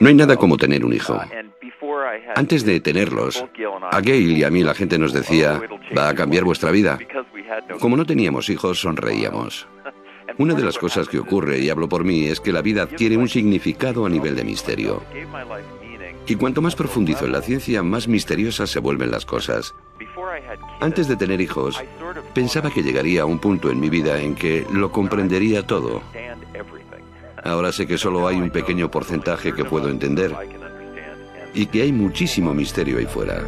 No hay nada como tener un hijo. Antes de tenerlos, a Gail y a mí la gente nos decía, va a cambiar vuestra vida. Como no teníamos hijos, sonreíamos. Una de las cosas que ocurre, y hablo por mí, es que la vida adquiere un significado a nivel de misterio. Y cuanto más profundizo en la ciencia, más misteriosas se vuelven las cosas. Antes de tener hijos, pensaba que llegaría a un punto en mi vida en que lo comprendería todo. Ahora sé que solo hay un pequeño porcentaje que puedo entender y que hay muchísimo misterio ahí fuera.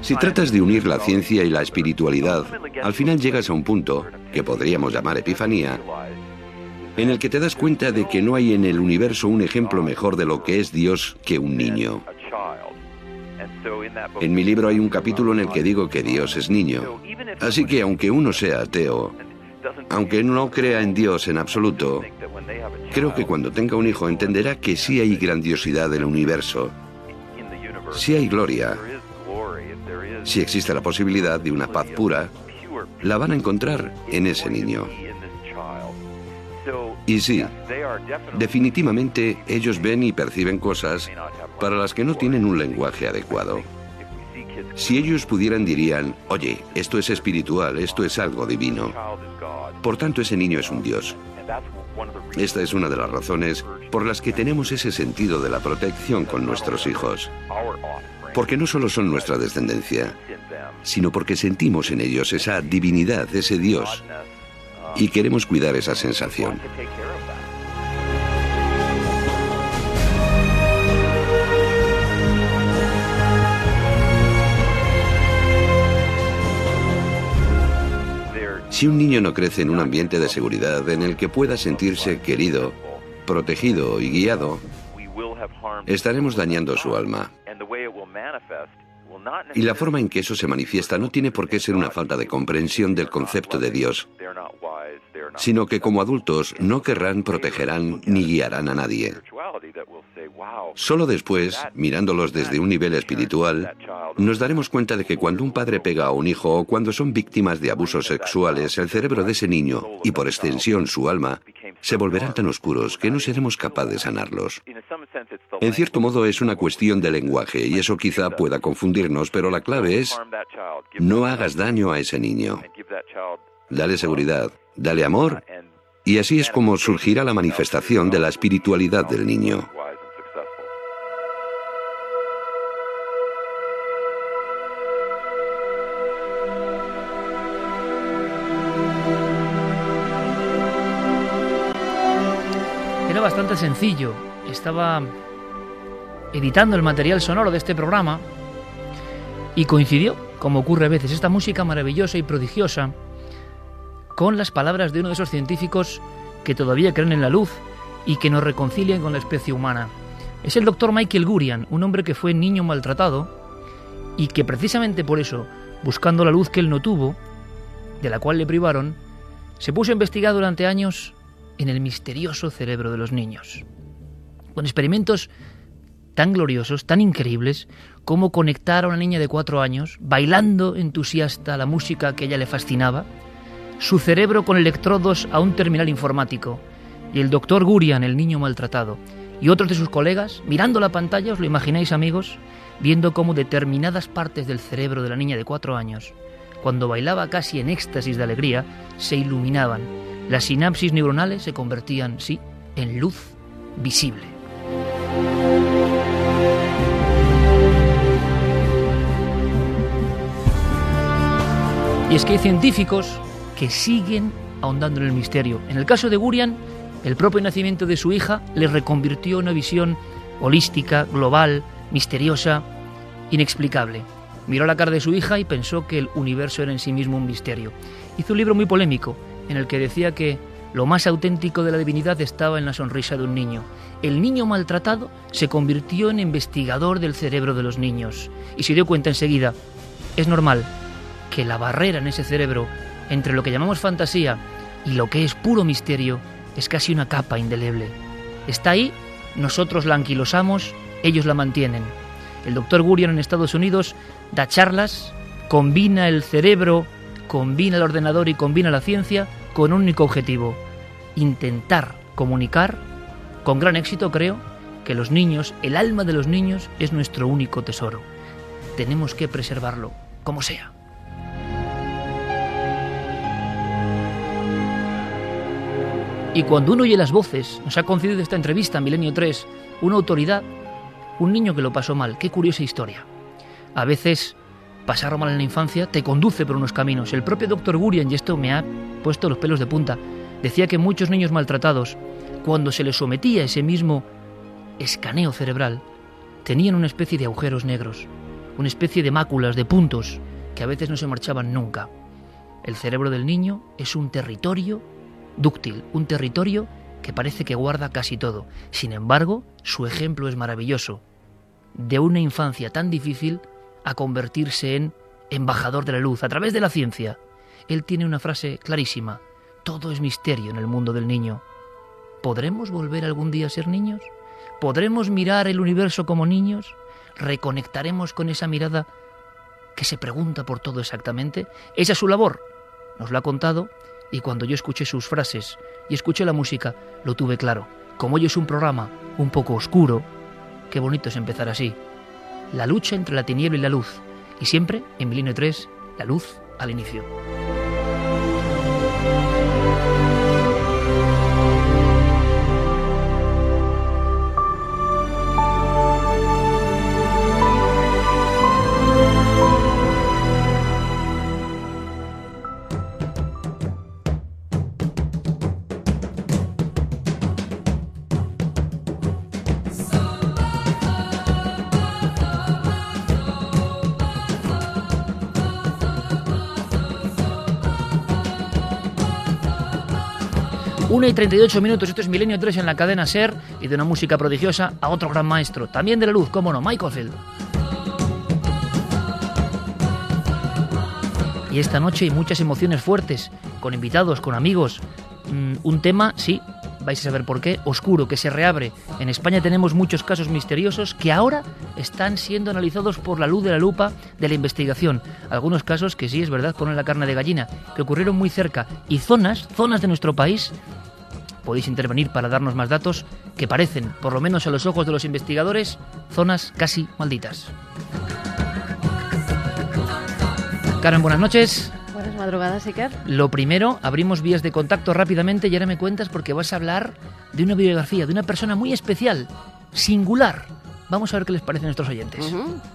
Si tratas de unir la ciencia y la espiritualidad, al final llegas a un punto, que podríamos llamar epifanía, en el que te das cuenta de que no hay en el universo un ejemplo mejor de lo que es Dios que un niño. En mi libro hay un capítulo en el que digo que Dios es niño. Así que aunque uno sea ateo, aunque no crea en Dios en absoluto, creo que cuando tenga un hijo entenderá que sí hay grandiosidad en el universo, sí hay gloria, si existe la posibilidad de una paz pura, la van a encontrar en ese niño. Y sí, definitivamente ellos ven y perciben cosas para las que no tienen un lenguaje adecuado. Si ellos pudieran dirían, oye, esto es espiritual, esto es algo divino. Por tanto, ese niño es un Dios. Esta es una de las razones por las que tenemos ese sentido de la protección con nuestros hijos. Porque no solo son nuestra descendencia, sino porque sentimos en ellos esa divinidad, ese Dios, y queremos cuidar esa sensación. Si un niño no crece en un ambiente de seguridad en el que pueda sentirse querido, protegido y guiado, estaremos dañando su alma. Y la forma en que eso se manifiesta no tiene por qué ser una falta de comprensión del concepto de Dios, sino que como adultos no querrán, protegerán ni guiarán a nadie. Solo después, mirándolos desde un nivel espiritual, nos daremos cuenta de que cuando un padre pega a un hijo o cuando son víctimas de abusos sexuales, el cerebro de ese niño, y por extensión su alma, se volverán tan oscuros que no seremos capaces de sanarlos. En cierto modo es una cuestión de lenguaje y eso quizá pueda confundirnos, pero la clave es no hagas daño a ese niño. Dale seguridad, dale amor y así es como surgirá la manifestación de la espiritualidad del niño. Era bastante sencillo. Estaba editando el material sonoro de este programa y coincidió, como ocurre a veces, esta música maravillosa y prodigiosa con las palabras de uno de esos científicos que todavía creen en la luz y que nos reconcilian con la especie humana. Es el doctor Michael Gurian, un hombre que fue niño maltratado y que precisamente por eso, buscando la luz que él no tuvo, de la cual le privaron, se puso a investigar durante años en el misterioso cerebro de los niños. Con experimentos tan gloriosos, tan increíbles, como conectar a una niña de cuatro años, bailando entusiasta la música que a ella le fascinaba, su cerebro con electrodos a un terminal informático, y el doctor Gurian, el niño maltratado, y otros de sus colegas, mirando la pantalla, os lo imagináis amigos, viendo cómo determinadas partes del cerebro de la niña de cuatro años, cuando bailaba casi en éxtasis de alegría, se iluminaban. Las sinapsis neuronales se convertían, sí, en luz visible. Y es que hay científicos que siguen ahondando en el misterio. En el caso de Gurian, el propio nacimiento de su hija le reconvirtió en una visión holística, global, misteriosa, inexplicable. Miró la cara de su hija y pensó que el universo era en sí mismo un misterio. Hizo un libro muy polémico en el que decía que lo más auténtico de la divinidad estaba en la sonrisa de un niño. El niño maltratado se convirtió en investigador del cerebro de los niños y se dio cuenta enseguida, es normal, que la barrera en ese cerebro entre lo que llamamos fantasía y lo que es puro misterio es casi una capa indeleble. Está ahí, nosotros la anquilosamos, ellos la mantienen. El doctor Gurion en Estados Unidos da charlas, combina el cerebro, combina el ordenador y combina la ciencia con un único objetivo, intentar comunicar, con gran éxito creo, que los niños, el alma de los niños es nuestro único tesoro. Tenemos que preservarlo, como sea. Y cuando uno oye las voces, nos ha concedido esta entrevista en Milenio 3, una autoridad, un niño que lo pasó mal. Qué curiosa historia. A veces pasarlo mal en la infancia te conduce por unos caminos. El propio doctor Gurian, y esto me ha puesto los pelos de punta, decía que muchos niños maltratados, cuando se les sometía ese mismo escaneo cerebral, tenían una especie de agujeros negros, una especie de máculas, de puntos, que a veces no se marchaban nunca. El cerebro del niño es un territorio dúctil, un territorio que parece que guarda casi todo. Sin embargo, su ejemplo es maravilloso. De una infancia tan difícil a convertirse en embajador de la luz a través de la ciencia. Él tiene una frase clarísima. Todo es misterio en el mundo del niño. ¿Podremos volver algún día a ser niños? ¿Podremos mirar el universo como niños? ¿Reconectaremos con esa mirada que se pregunta por todo exactamente? Esa es su labor. Nos lo ha contado y cuando yo escuché sus frases y escuché la música, lo tuve claro. Como hoy es un programa un poco oscuro, qué bonito es empezar así. La lucha entre la tiniebla y la luz. Y siempre, en Milenio 3, la luz al inicio. Y 38 minutos, esto es Milenio 3 en la cadena Ser y de una música prodigiosa a otro gran maestro, también de la luz, cómo no, Michael Field. Y esta noche hay muchas emociones fuertes, con invitados, con amigos. Mm, un tema, sí, vais a saber por qué, oscuro, que se reabre. En España tenemos muchos casos misteriosos que ahora están siendo analizados por la luz de la lupa de la investigación. Algunos casos que sí, es verdad, ponen la carne de gallina, que ocurrieron muy cerca. Y zonas, zonas de nuestro país podéis intervenir para darnos más datos que parecen, por lo menos a los ojos de los investigadores, zonas casi malditas. Karen, buenas noches. Buenas madrugadas, Iker. Lo primero, abrimos vías de contacto rápidamente y ahora me cuentas porque vas a hablar de una biografía, de una persona muy especial, singular, Vamos a ver qué les parece a nuestros oyentes.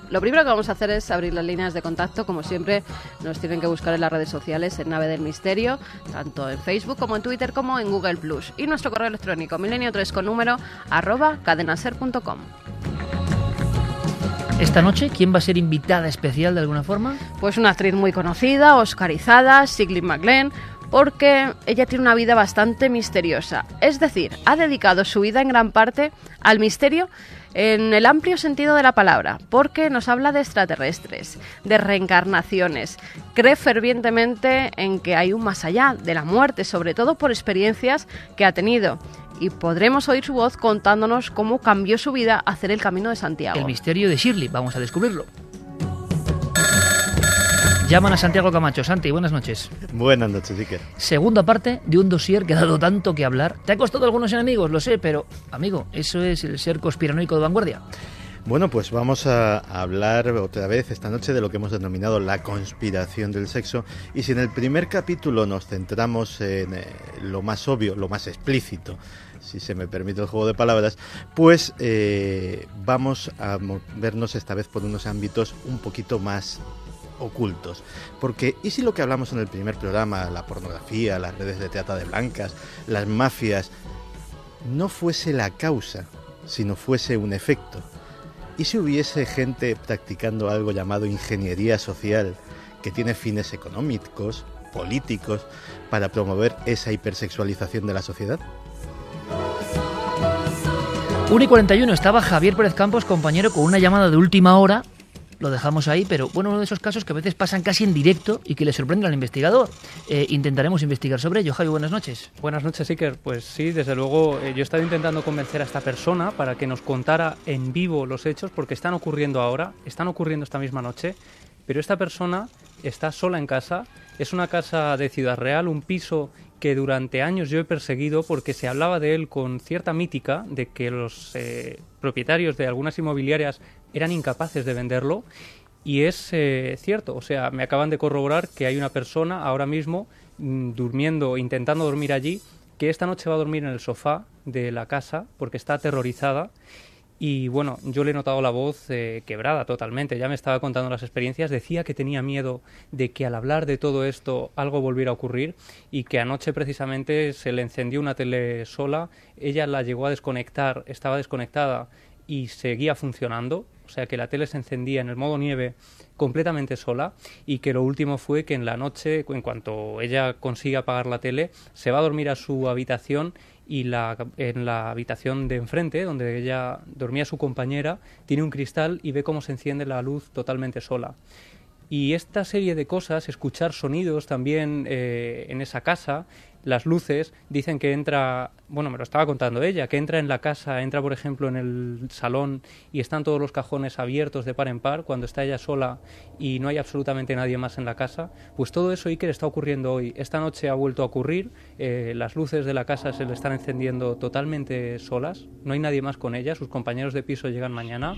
Lo primero que vamos a hacer es abrir las líneas de contacto. Como siempre, nos tienen que buscar en las redes sociales en Nave del Misterio, tanto en Facebook como en Twitter como en Google Plus. Y nuestro correo electrónico milenio3 con número arroba cadenaser.com. Esta noche, ¿quién va a ser invitada especial de alguna forma? Pues una actriz muy conocida, oscarizada, Sigley McLean, porque ella tiene una vida bastante misteriosa. Es decir, ha dedicado su vida en gran parte al misterio en el amplio sentido de la palabra, porque nos habla de extraterrestres, de reencarnaciones, cree fervientemente en que hay un más allá de la muerte, sobre todo por experiencias que ha tenido. Y podremos oír su voz contándonos cómo cambió su vida hacer el camino de Santiago. El misterio de Shirley, vamos a descubrirlo. Llaman a Santiago Camacho. Santi, buenas noches. Buenas noches, Iker. Segunda parte de un dossier que ha dado tanto que hablar. Te ha costado algunos enemigos, lo sé, pero, amigo, eso es el ser conspiranoico de vanguardia. Bueno, pues vamos a hablar otra vez esta noche de lo que hemos denominado la conspiración del sexo. Y si en el primer capítulo nos centramos en eh, lo más obvio, lo más explícito, si se me permite el juego de palabras, pues eh, vamos a vernos esta vez por unos ámbitos un poquito más ocultos. Porque, ¿y si lo que hablamos en el primer programa, la pornografía, las redes de teatro de blancas, las mafias, no fuese la causa, sino fuese un efecto? ¿Y si hubiese gente practicando algo llamado ingeniería social, que tiene fines económicos, políticos, para promover esa hipersexualización de la sociedad? 1 y 41 estaba Javier Pérez Campos, compañero, con una llamada de última hora lo dejamos ahí, pero bueno, uno de esos casos que a veces pasan casi en directo y que le sorprende al investigador. Eh, intentaremos investigar sobre ello. Javi, buenas noches. Buenas noches, Iker. Pues sí, desde luego, eh, yo he estado intentando convencer a esta persona para que nos contara en vivo los hechos, porque están ocurriendo ahora, están ocurriendo esta misma noche, pero esta persona está sola en casa, es una casa de Ciudad Real, un piso que durante años yo he perseguido porque se hablaba de él con cierta mítica de que los eh, propietarios de algunas inmobiliarias eran incapaces de venderlo y es eh, cierto, o sea, me acaban de corroborar que hay una persona ahora mismo mm, durmiendo, intentando dormir allí, que esta noche va a dormir en el sofá de la casa porque está aterrorizada y bueno, yo le he notado la voz eh, quebrada totalmente. Ya me estaba contando las experiencias. Decía que tenía miedo de que al hablar de todo esto algo volviera a ocurrir y que anoche precisamente se le encendió una tele sola. Ella la llegó a desconectar, estaba desconectada y seguía funcionando, o sea que la tele se encendía en el modo nieve completamente sola y que lo último fue que en la noche, en cuanto ella consiga apagar la tele, se va a dormir a su habitación y la, en la habitación de enfrente, donde ella dormía su compañera, tiene un cristal y ve cómo se enciende la luz totalmente sola. Y esta serie de cosas, escuchar sonidos también eh, en esa casa, las luces, dicen que entra, bueno, me lo estaba contando ella, que entra en la casa, entra por ejemplo en el salón y están todos los cajones abiertos de par en par cuando está ella sola y no hay absolutamente nadie más en la casa, pues todo eso Iker está ocurriendo hoy. Esta noche ha vuelto a ocurrir, eh, las luces de la casa se le están encendiendo totalmente solas, no hay nadie más con ella, sus compañeros de piso llegan mañana.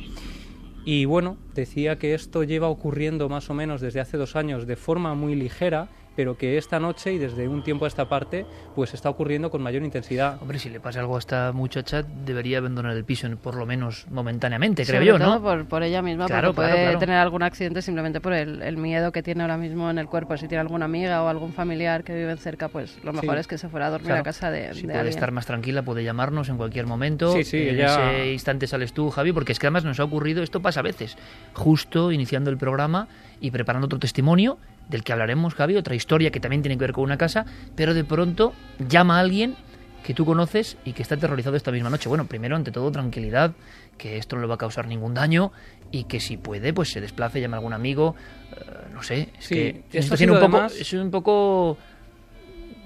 Y bueno, decía que esto lleva ocurriendo más o menos desde hace dos años de forma muy ligera pero que esta noche y desde un tiempo a esta parte pues está ocurriendo con mayor intensidad. Hombre, si le pasa algo a esta muchacha debería abandonar el piso por lo menos momentáneamente, creo yo, ¿no? Por, por ella misma, porque puede tener algún accidente simplemente por el, miedo que tiene ahora mismo en el cuerpo. Si tiene alguna amiga o algún familiar que vive cerca, pues lo mejor es que se fuera a dormir a casa de, si puede estar más tranquila, puede llamarnos en cualquier momento. Sí, sí, en ese instante sales tú, Javi, porque es que además nos ha ocurrido, esto pasa a veces, justo iniciando el programa y preparando otro testimonio del que hablaremos, Javi, otra historia que también tiene que ver con una casa, pero de pronto llama a alguien que tú conoces y que está aterrorizado esta misma noche. Bueno, primero, ante todo, tranquilidad, que esto no le va a causar ningún daño y que si puede, pues se desplace, llame a algún amigo, eh, no sé, es que esto tiene un poco, es un poco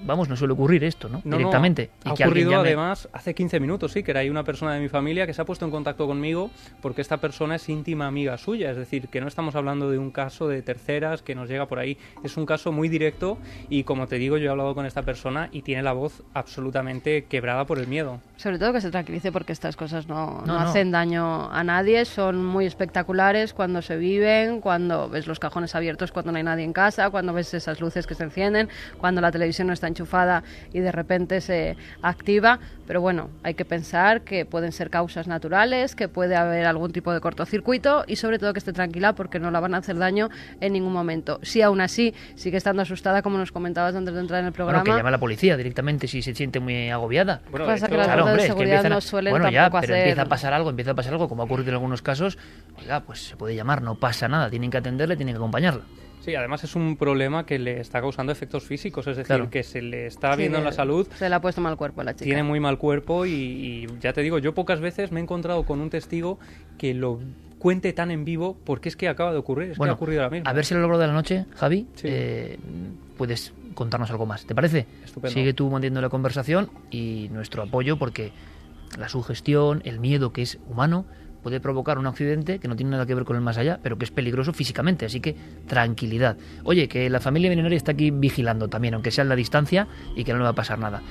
vamos, no suele ocurrir esto, ¿no? Directamente. ha ocurrido además hace 15 minutos, sí, que era hay una persona de mi familia que se ha puesto en contacto conmigo porque esta persona es íntima amiga suya, es decir, que no estamos hablando de un caso de terceras que nos llega por ahí, es un caso muy directo y como te digo, yo he hablado con esta persona y tiene la voz absolutamente quebrada por el miedo. Sobre todo que se tranquilice porque estas cosas no, no hacen daño a nadie, son muy espectaculares cuando se viven, cuando ves los cajones abiertos cuando no hay nadie en casa, cuando ves esas luces que se encienden, cuando la televisión no está enchufada y de repente se activa. Pero bueno, hay que pensar que pueden ser causas naturales, que puede haber algún tipo de cortocircuito y sobre todo que esté tranquila porque no la van a hacer daño en ningún momento. Si aún así sigue estando asustada, como nos comentabas antes de entrar en el programa. Bueno, que llama a la policía directamente si se siente muy agobiada. Bueno, pasa que las claro, de seguridad no suelen bueno, ya, pero empieza a pasar algo, empieza a pasar algo, como ha ocurrido en algunos casos, oiga, pues se puede llamar, no pasa nada, tienen que atenderle, tienen que acompañarla. Sí, además es un problema que le está causando efectos físicos, es decir, que se le está viendo en la salud. Se le ha puesto mal cuerpo a la chica. Tiene muy mal cuerpo y, ya te digo, yo pocas veces me he encontrado con un testigo que lo cuente tan en vivo porque es que acaba de ocurrir, es que ha ocurrido ahora mismo. A ver si a lo largo de la noche, Javi, eh, puedes contarnos algo más. ¿Te parece? Estupendo. Sigue tú manteniendo la conversación y nuestro apoyo porque la sugestión, el miedo que es humano, puede provocar un accidente que no tiene nada que ver con el más allá, pero que es peligroso físicamente, así que tranquilidad. Oye, que la familia milenaria está aquí vigilando también, aunque sea en la distancia y que no le va a pasar nada.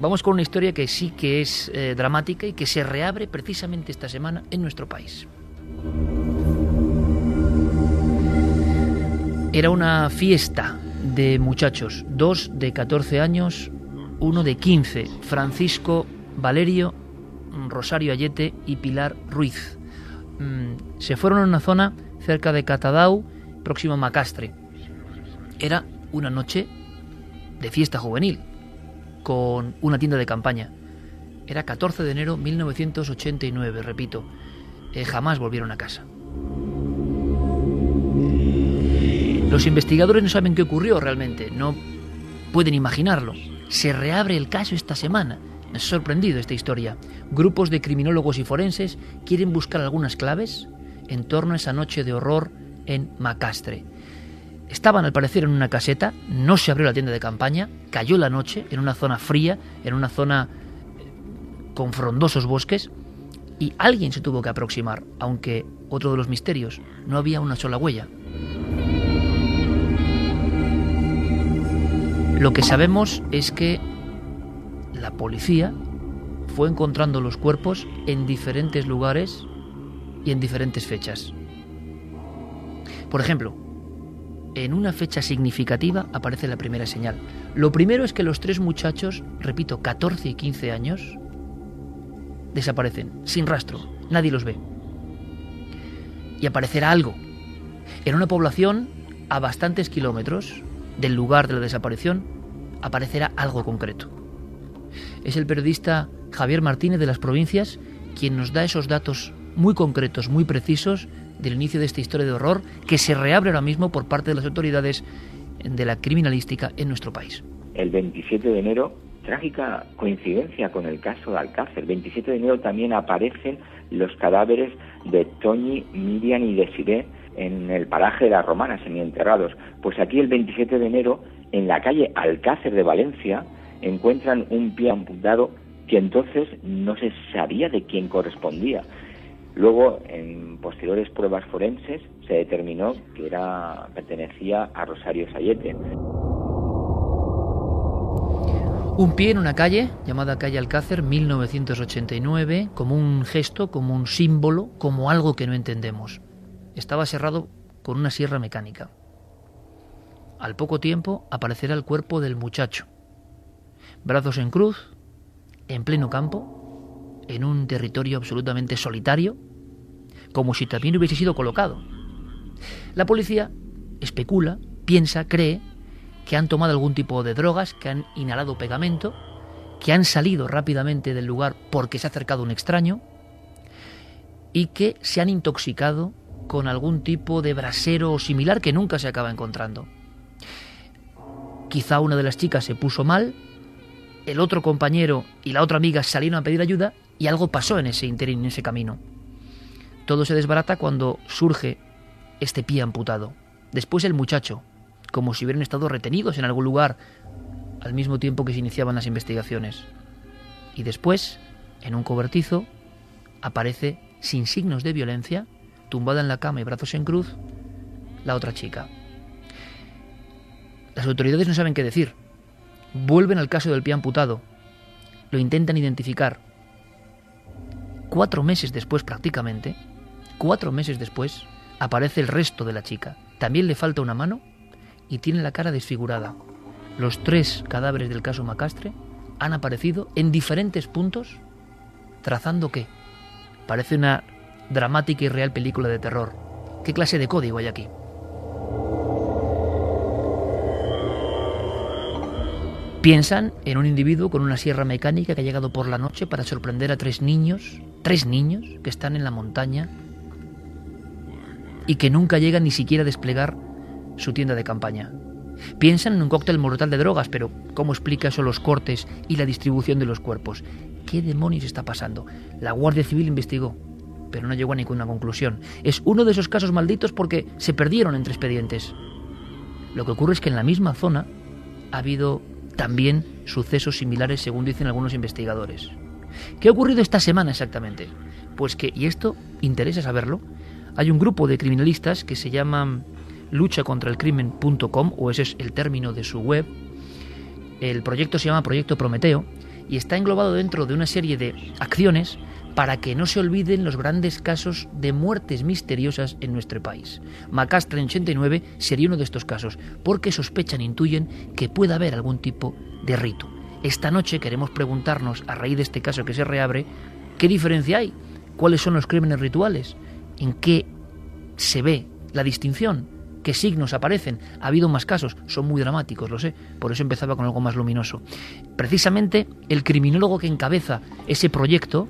Vamos con una historia que sí que es eh, dramática y que se reabre precisamente esta semana en nuestro país. Era una fiesta de muchachos, dos de 14 años, uno de 15, Francisco Valerio Rosario Ayete y Pilar Ruiz. Mm, se fueron a una zona cerca de Catadau, próximo a Macastre. Era una noche de fiesta juvenil, con una tienda de campaña. Era 14 de enero de 1989, repito. Eh, jamás volvieron a casa. Los investigadores no saben qué ocurrió realmente, no pueden imaginarlo. Se reabre el caso esta semana ha sorprendido esta historia. Grupos de criminólogos y forenses quieren buscar algunas claves en torno a esa noche de horror en Macastre. Estaban al parecer en una caseta, no se abrió la tienda de campaña, cayó la noche en una zona fría, en una zona eh, con frondosos bosques, y alguien se tuvo que aproximar, aunque otro de los misterios, no había una sola huella. Lo que sabemos es que la policía fue encontrando los cuerpos en diferentes lugares y en diferentes fechas. Por ejemplo, en una fecha significativa aparece la primera señal. Lo primero es que los tres muchachos, repito, 14 y 15 años, desaparecen, sin rastro, nadie los ve. Y aparecerá algo. En una población a bastantes kilómetros del lugar de la desaparición, aparecerá algo concreto. Es el periodista Javier Martínez de las provincias quien nos da esos datos muy concretos, muy precisos del inicio de esta historia de horror que se reabre ahora mismo por parte de las autoridades de la criminalística en nuestro país. El 27 de enero, trágica coincidencia con el caso de Alcácer, el 27 de enero también aparecen los cadáveres de Toñi, Miriam y Desiré en el paraje de las Romanas, semienterrados. Pues aquí el 27 de enero, en la calle Alcácer de Valencia, encuentran un pie amputado que entonces no se sabía de quién correspondía. Luego, en posteriores pruebas forenses, se determinó que era, pertenecía a Rosario Sayete. Un pie en una calle, llamada calle Alcácer, 1989, como un gesto, como un símbolo, como algo que no entendemos. Estaba cerrado con una sierra mecánica. Al poco tiempo aparecerá el cuerpo del muchacho, brazos en cruz, en pleno campo, en un territorio absolutamente solitario, como si también hubiese sido colocado. La policía especula, piensa, cree que han tomado algún tipo de drogas, que han inhalado pegamento, que han salido rápidamente del lugar porque se ha acercado un extraño y que se han intoxicado con algún tipo de brasero similar que nunca se acaba encontrando. Quizá una de las chicas se puso mal el otro compañero y la otra amiga salieron a pedir ayuda y algo pasó en ese interín, en ese camino. Todo se desbarata cuando surge este pie amputado. Después el muchacho, como si hubieran estado retenidos en algún lugar al mismo tiempo que se iniciaban las investigaciones. Y después, en un cobertizo, aparece, sin signos de violencia, tumbada en la cama y brazos en cruz, la otra chica. Las autoridades no saben qué decir. Vuelven al caso del pie amputado. Lo intentan identificar. Cuatro meses después prácticamente, cuatro meses después, aparece el resto de la chica. También le falta una mano y tiene la cara desfigurada. los tres cadáveres del caso Macastre han aparecido en diferentes puntos, trazando qué? Parece una dramática y real película de terror. ¿Qué clase de código hay aquí? Piensan en un individuo con una sierra mecánica que ha llegado por la noche para sorprender a tres niños, tres niños que están en la montaña y que nunca llegan ni siquiera a desplegar su tienda de campaña. Piensan en un cóctel mortal de drogas, pero ¿cómo explica eso los cortes y la distribución de los cuerpos? ¿Qué demonios está pasando? La Guardia Civil investigó, pero no llegó a ninguna conclusión. Es uno de esos casos malditos porque se perdieron entre expedientes. Lo que ocurre es que en la misma zona ha habido también sucesos similares, según dicen algunos investigadores. ¿Qué ha ocurrido esta semana exactamente? Pues que, y esto interesa saberlo, hay un grupo de criminalistas que se llama lucha contra el crimen.com, o ese es el término de su web. El proyecto se llama Proyecto Prometeo y está englobado dentro de una serie de acciones para que no se olviden los grandes casos de muertes misteriosas en nuestro país. Macastre en 89 sería uno de estos casos, porque sospechan, intuyen que puede haber algún tipo de rito. Esta noche queremos preguntarnos, a raíz de este caso que se reabre, ¿qué diferencia hay? ¿Cuáles son los crímenes rituales? ¿En qué se ve la distinción? ¿Qué signos aparecen? Ha habido más casos, son muy dramáticos, lo sé, por eso empezaba con algo más luminoso. Precisamente el criminólogo que encabeza ese proyecto,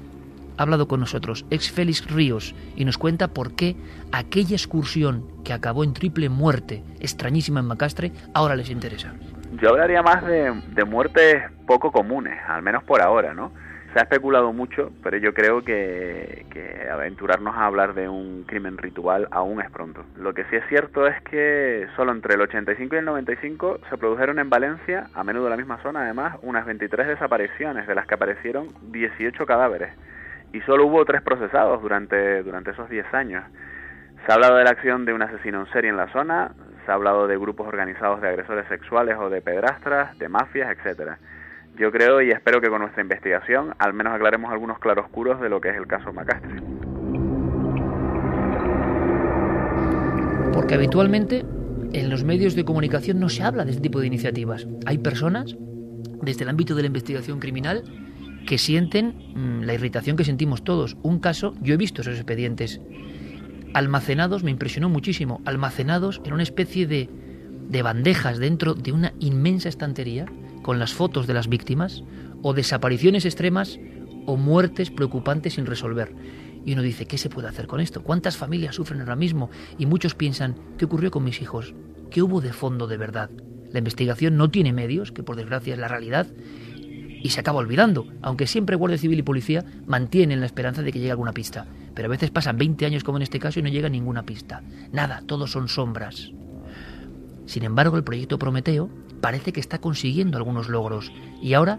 ha hablado con nosotros, ex Félix Ríos, y nos cuenta por qué aquella excursión que acabó en triple muerte, extrañísima en Macastre, ahora les interesa. Yo hablaría más de, de muertes poco comunes, al menos por ahora, ¿no? Se ha especulado mucho, pero yo creo que, que, aventurarnos a hablar de un crimen ritual aún es pronto. Lo que sí es cierto es que solo entre el 85 y el 95 se produjeron en Valencia, a menudo en la misma zona además, unas 23 desapariciones, de las que aparecieron 18 cadáveres y solo hubo tres procesados durante, durante esos 10 años. Se ha hablado de la acción de un asesino en serie en la zona, se ha hablado de grupos organizados de agresores sexuales o de pedrastras, de mafias, etcétera. Yo creo y espero que con nuestra investigación al menos aclaremos algunos claroscuros de lo que es el caso Macastre. Porque habitualmente en los medios de comunicación no se habla de este tipo de iniciativas. Hay personas, desde el ámbito de la investigación criminal, que sienten mm, la irritación que sentimos todos. Un caso, yo he visto esos expedientes almacenados, me impresionó muchísimo, almacenados en una especie de, de bandejas dentro de una inmensa estantería con las fotos de las víctimas o desapariciones extremas o muertes preocupantes sin resolver. Y uno dice, ¿qué se puede hacer con esto? ¿Cuántas familias sufren ahora mismo? Y muchos piensan, ¿qué ocurrió con mis hijos? ¿Qué hubo de fondo de verdad? La investigación no tiene medios, que por desgracia es la realidad, y se acaba olvidando, aunque siempre Guardia Civil y Policía mantienen la esperanza de que llegue alguna pista. Pero a veces pasan 20 años como en este caso y no llega ninguna pista. Nada, todos son sombras. Sin embargo, el proyecto Prometeo parece que está consiguiendo algunos logros y ahora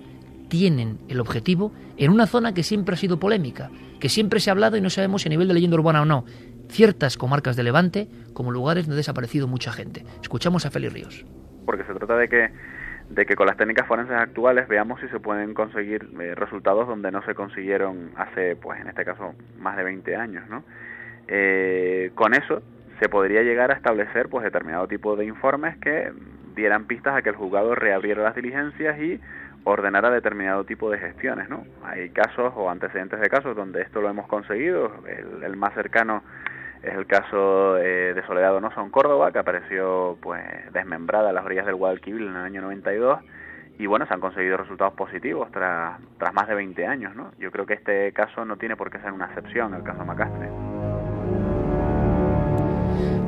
tienen el objetivo en una zona que siempre ha sido polémica, que siempre se ha hablado y no sabemos si a nivel de leyenda urbana o no, ciertas comarcas de Levante como lugares donde ha desaparecido mucha gente. Escuchamos a Félix Ríos. Porque se trata de que de que con las técnicas forenses actuales veamos si se pueden conseguir eh, resultados donde no se consiguieron hace, pues en este caso, más de 20 años, ¿no? Eh, con eso se podría llegar a establecer, pues, determinado tipo de informes que dieran pistas a que el juzgado reabriera las diligencias y ordenara determinado tipo de gestiones, ¿no? Hay casos o antecedentes de casos donde esto lo hemos conseguido, el, el más cercano es el caso eh, de Soledad Donoso en Córdoba, que apareció pues desmembrada a las orillas del Guadalquivir en el año 92 y bueno, se han conseguido resultados positivos tras, tras más de 20 años, ¿no? Yo creo que este caso no tiene por qué ser una excepción, el caso Macastre.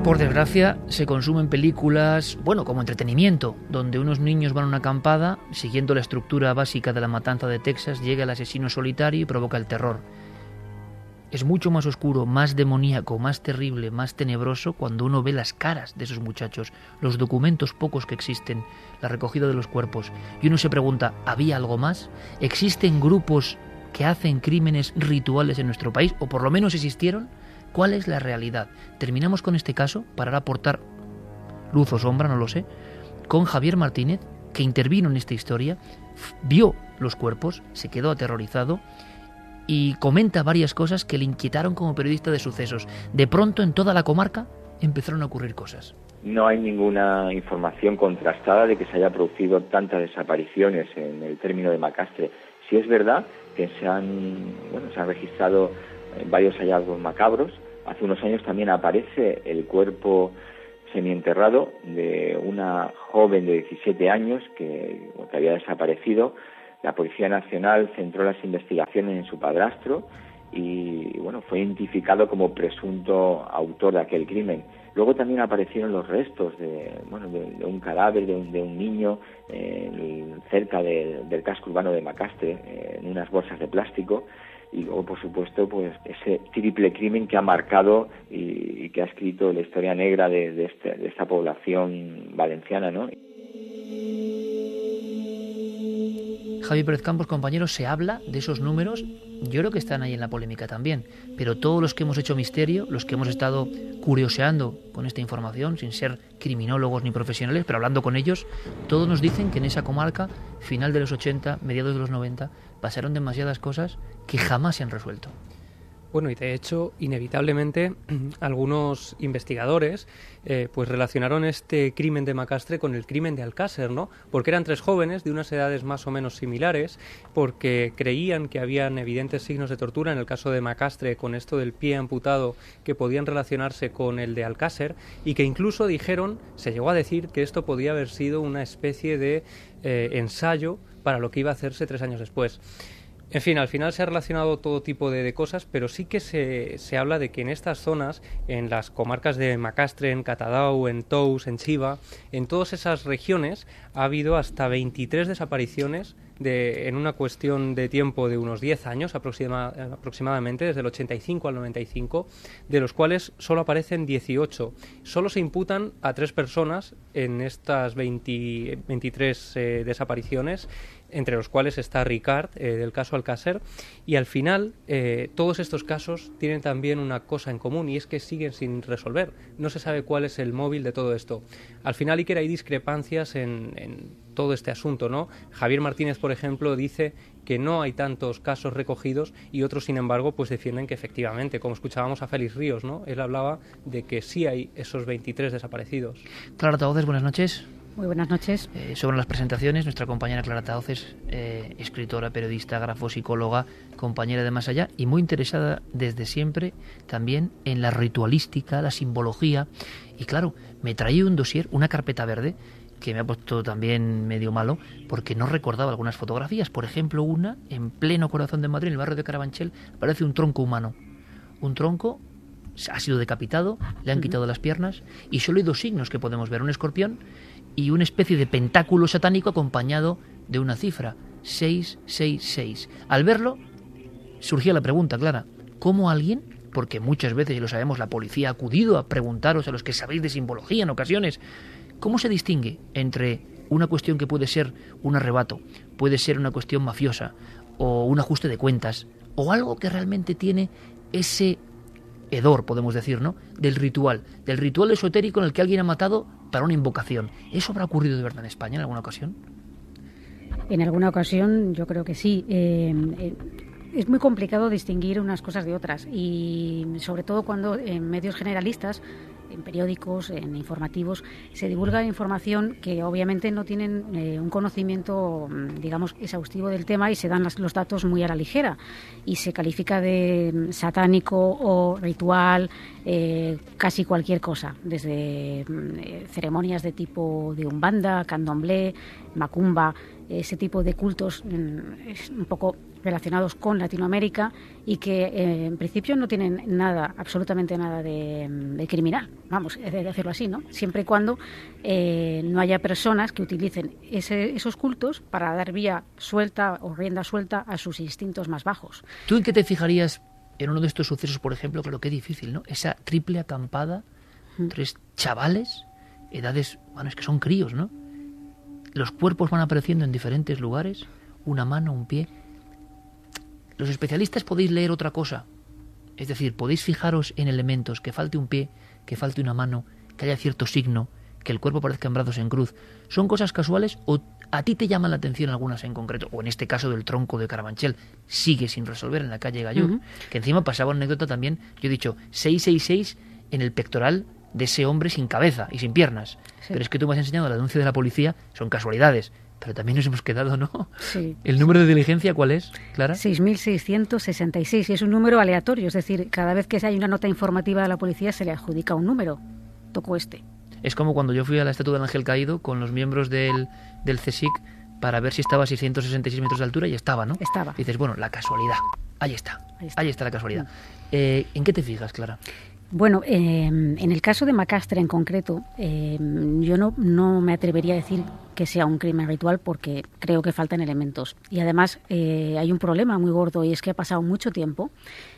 Por desgracia, se consumen películas, bueno, como entretenimiento, donde unos niños van a una acampada, siguiendo la estructura básica de la matanza de Texas, llega el asesino solitario y provoca el terror. Es mucho más oscuro, más demoníaco, más terrible, más tenebroso cuando uno ve las caras de esos muchachos, los documentos pocos que existen, la recogida de los cuerpos. Y uno se pregunta, ¿había algo más? ¿Existen grupos que hacen crímenes rituales en nuestro país? ¿O por lo menos existieron? ¿Cuál es la realidad? Terminamos con este caso para aportar luz o sombra, no lo sé, con Javier Martínez, que intervino en esta historia, vio los cuerpos, se quedó aterrorizado y comenta varias cosas que le inquietaron como periodista de sucesos. De pronto en toda la comarca empezaron a ocurrir cosas. No hay ninguna información contrastada de que se haya producido tantas desapariciones en el término de Macastre. Si es verdad que se han, bueno, se han registrado eh, varios hallazgos macabros. Hace unos años también aparece el cuerpo semienterrado de una joven de 17 años que había desaparecido. La Policía Nacional centró las investigaciones en su padrastro y bueno, fue identificado como presunto autor de aquel crimen. Luego también aparecieron los restos de, bueno, de, un cadáver de un, de un niño eh, cerca del casco urbano de Macastre, eh, en unas bolsas de plástico. Y luego, por supuesto, pues ese triple crimen que ha marcado y, que ha escrito la historia negra de, este, de esta población valenciana, ¿no? Javi Pérez Campos, compañeros, se habla de esos números. Yo creo que están ahí en la polémica también. Pero todos los que hemos hecho misterio, los que hemos estado curioseando con esta información, sin ser criminólogos ni profesionales, pero hablando con ellos, todos nos dicen que en esa comarca, final de los 80, mediados de los 90, pasaron demasiadas cosas que jamás se han resuelto. Bueno, y de hecho, inevitablemente, algunos investigadores eh, pues relacionaron este crimen de Macastre con el crimen de Alcácer, ¿no? Porque eran tres jóvenes de unas edades más o menos similares, porque creían que habían evidentes signos de tortura en el caso de Macastre con esto del pie amputado que podían relacionarse con el de Alcácer y que incluso dijeron, se llegó a decir que esto podía haber sido una especie de eh, ensayo para lo que iba a hacerse tres años después. En fin, al final se ha relacionado todo tipo de, cosas, pero sí que se, se, habla de que en estas zonas, en las comarcas de Macastre, en Catadau, en Tous, en Chiva, en todas esas regiones ha habido hasta 23 desapariciones de, en una cuestión de tiempo de unos 10 años aproxima, aproximadamente, desde el 85 al 95, de los cuales solo aparecen 18. Solo se imputan a tres personas en estas 20, 23 eh, desapariciones entre los cuales está Ricard, eh, del caso Alcácer, y al final eh, todos estos casos tienen también una cosa en común y es que siguen sin resolver. No se sabe cuál es el móvil de todo esto. Al final, Iker, hay discrepancias en, todo este asunto, ¿no? Javier Martínez, por ejemplo, dice que no hay tantos casos recogidos y otros, sin embargo, pues defienden que efectivamente, como escuchábamos a Félix Ríos, ¿no? Él hablaba de que sí hay esos 23 desaparecidos. Clara Tauces, buenas noches. Muy buenas noches. Eh, sobre las presentaciones, nuestra compañera Clara Tauces, eh, escritora, periodista, grafopsicóloga, compañera de Más Allá y muy interesada desde siempre también en la ritualística, la simbología. Y claro, me traía un dossier, una carpeta verde, que me ha puesto también medio malo, porque no recordaba algunas fotografías. Por ejemplo, una en pleno corazón de Madrid, en el barrio de Carabanchel, parece un tronco humano. Un tronco ha sido decapitado, le han quitado las piernas y solo hay dos signos que podemos ver, un escorpión y una especie de pentáculo satánico acompañado de una cifra, 666. Al verlo, surgía la pregunta, Clara, ¿cómo alguien, porque muchas veces, y lo sabemos, la policía ha acudido a preguntaros a los que sabéis de simbología en ocasiones, ¿cómo se distingue entre una cuestión que puede ser un arrebato, puede ser una cuestión mafiosa, o un ajuste de cuentas, o algo que realmente tiene ese hedor, podemos decir, ¿no? Del ritual, del ritual esotérico en el que alguien ha matado para una invocación. ¿Eso habrá ocurrido de verdad en España en alguna ocasión? En alguna ocasión yo creo que sí. Eh, eh, es muy complicado distinguir unas cosas de otras y sobre todo cuando en medios generalistas en periódicos, en informativos, se divulga información que obviamente no tienen eh, un conocimiento, mm, digamos, exhaustivo del tema y se dan las, los datos muy a la ligera. Y se califica de mm, satánico o ritual eh, casi cualquier cosa, desde mm, eh, ceremonias de tipo de umbanda, candomblé, macumba, ese tipo de cultos un poco relacionados con Latinoamérica y que eh, en principio no tienen nada, absolutamente nada de, criminal, vamos, de decirlo así, ¿no? Siempre y cuando eh, no haya personas que utilicen esos cultos para dar vía suelta o rienda suelta a sus instintos más bajos. ¿Tú en qué te fijarías en uno de estos sucesos, por ejemplo, claro que difícil, ¿no? Esa triple acampada, tres chavales, edades, bueno, es que son críos, ¿no? Los cuerpos van apareciendo en diferentes lugares, una mano, un pie los especialistas podéis leer otra cosa. Es decir, podéis fijaros en elementos, que falte un pie, que falte una mano, que haya cierto signo, que el cuerpo parezca en brazos en cruz. ¿Son cosas casuales o a ti te llaman la atención algunas en concreto? O en este caso del tronco de Carabanchel, sigue sin resolver en la calle Gallur, que encima pasaba una anécdota también, yo he dicho, 666 en el pectoral de ese hombre sin cabeza y sin piernas. Pero es que tú me has enseñado el anuncio de la policía, son casualidades. Pero también nos hemos quedado, ¿no? Sí. ¿El número de diligencia cuál es, Clara? 6.666 y es un número aleatorio, es decir, cada vez que hay una nota informativa de la policía se le adjudica un número. Tocó este. Es como cuando yo fui a la estatua del ángel caído con los miembros del, del CSIC para ver si estaba a 666 metros de altura y estaba, ¿no? Estaba. dices, bueno, la casualidad. Ahí está. Ahí está, la casualidad. Mm. Eh, ¿En qué te fijas, Clara? Bueno, eh, en el caso de Macastre en concreto, eh, yo no, me atrevería a decir que sea un crimen ritual porque creo que faltan elementos. Y además eh, hay un problema muy gordo y es que ha pasado mucho tiempo.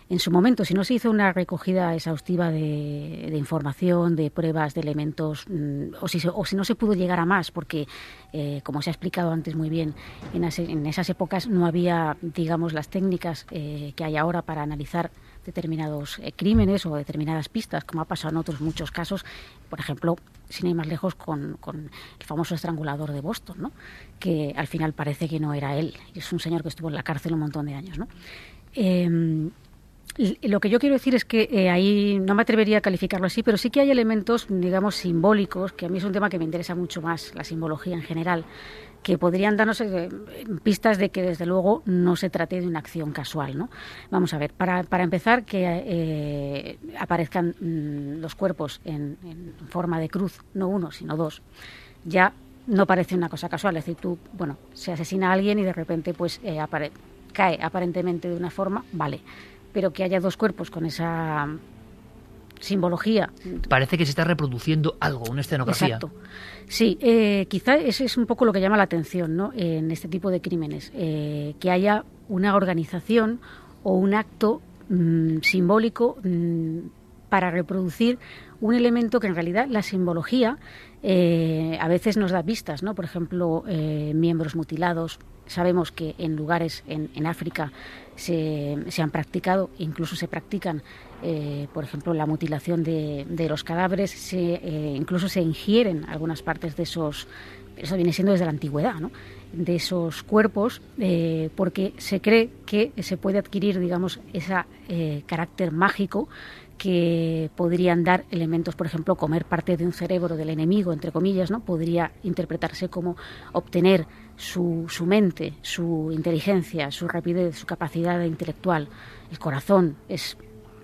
En su momento, si no se hizo una recogida exhaustiva de, de información, de pruebas, de elementos, mm, o, si, se- o si no se pudo llegar a más, porque, eh, como se ha explicado antes muy bien, en, ase- en esas épocas no había, digamos, las técnicas eh, que hay ahora para analizar determinados eh, crímenes o determinadas pistas, como ha pasado en otros muchos casos, por ejemplo, sin ir más lejos, con, el famoso estrangulador de Boston, ¿no? que al final parece que no era él, es un señor que estuvo en la cárcel un montón de años. ¿no? L- lo que yo quiero decir es que eh, ahí no me atrevería a calificarlo así, pero sí que hay elementos, digamos, simbólicos, que a mí es un tema que me interesa mucho más, la simbología en general, que podrían darnos eh, pistas de que desde luego no se trate de una acción casual. ¿no? Vamos a ver, para, para empezar, que eh, aparezcan mm, los cuerpos en, en forma de cruz, no uno, sino dos, ya no parece una cosa casual. Es decir, tú, bueno, se asesina a alguien y de repente pues eh, apare- cae aparentemente de una forma, vale. Pero que haya dos cuerpos con esa simbología Parece que se está reproduciendo algo, una escenografía. Exacto. Sí, eh, quizá ese es un poco lo que llama la atención ¿no? en este tipo de crímenes, eh, que haya una organización o un acto mm, simbólico mm, para reproducir un elemento que en realidad la simbología eh, a veces nos da pistas, ¿no? Por ejemplo, eh, miembros mutilados. Sabemos que en lugares en, en África se, han practicado, incluso se practican, eh, por ejemplo, la mutilación de, de los cadáveres, se, eh, incluso se ingieren algunas partes de esos, eso viene siendo desde la antigüedad, ¿no? de esos cuerpos, eh, porque se cree que se puede adquirir, digamos, ese carácter mágico que podrían dar elementos, por ejemplo, comer parte de un cerebro del enemigo, entre comillas, ¿no? Podría interpretarse como obtener su, su mente, su inteligencia, su rapidez, su capacidad intelectual. El corazón es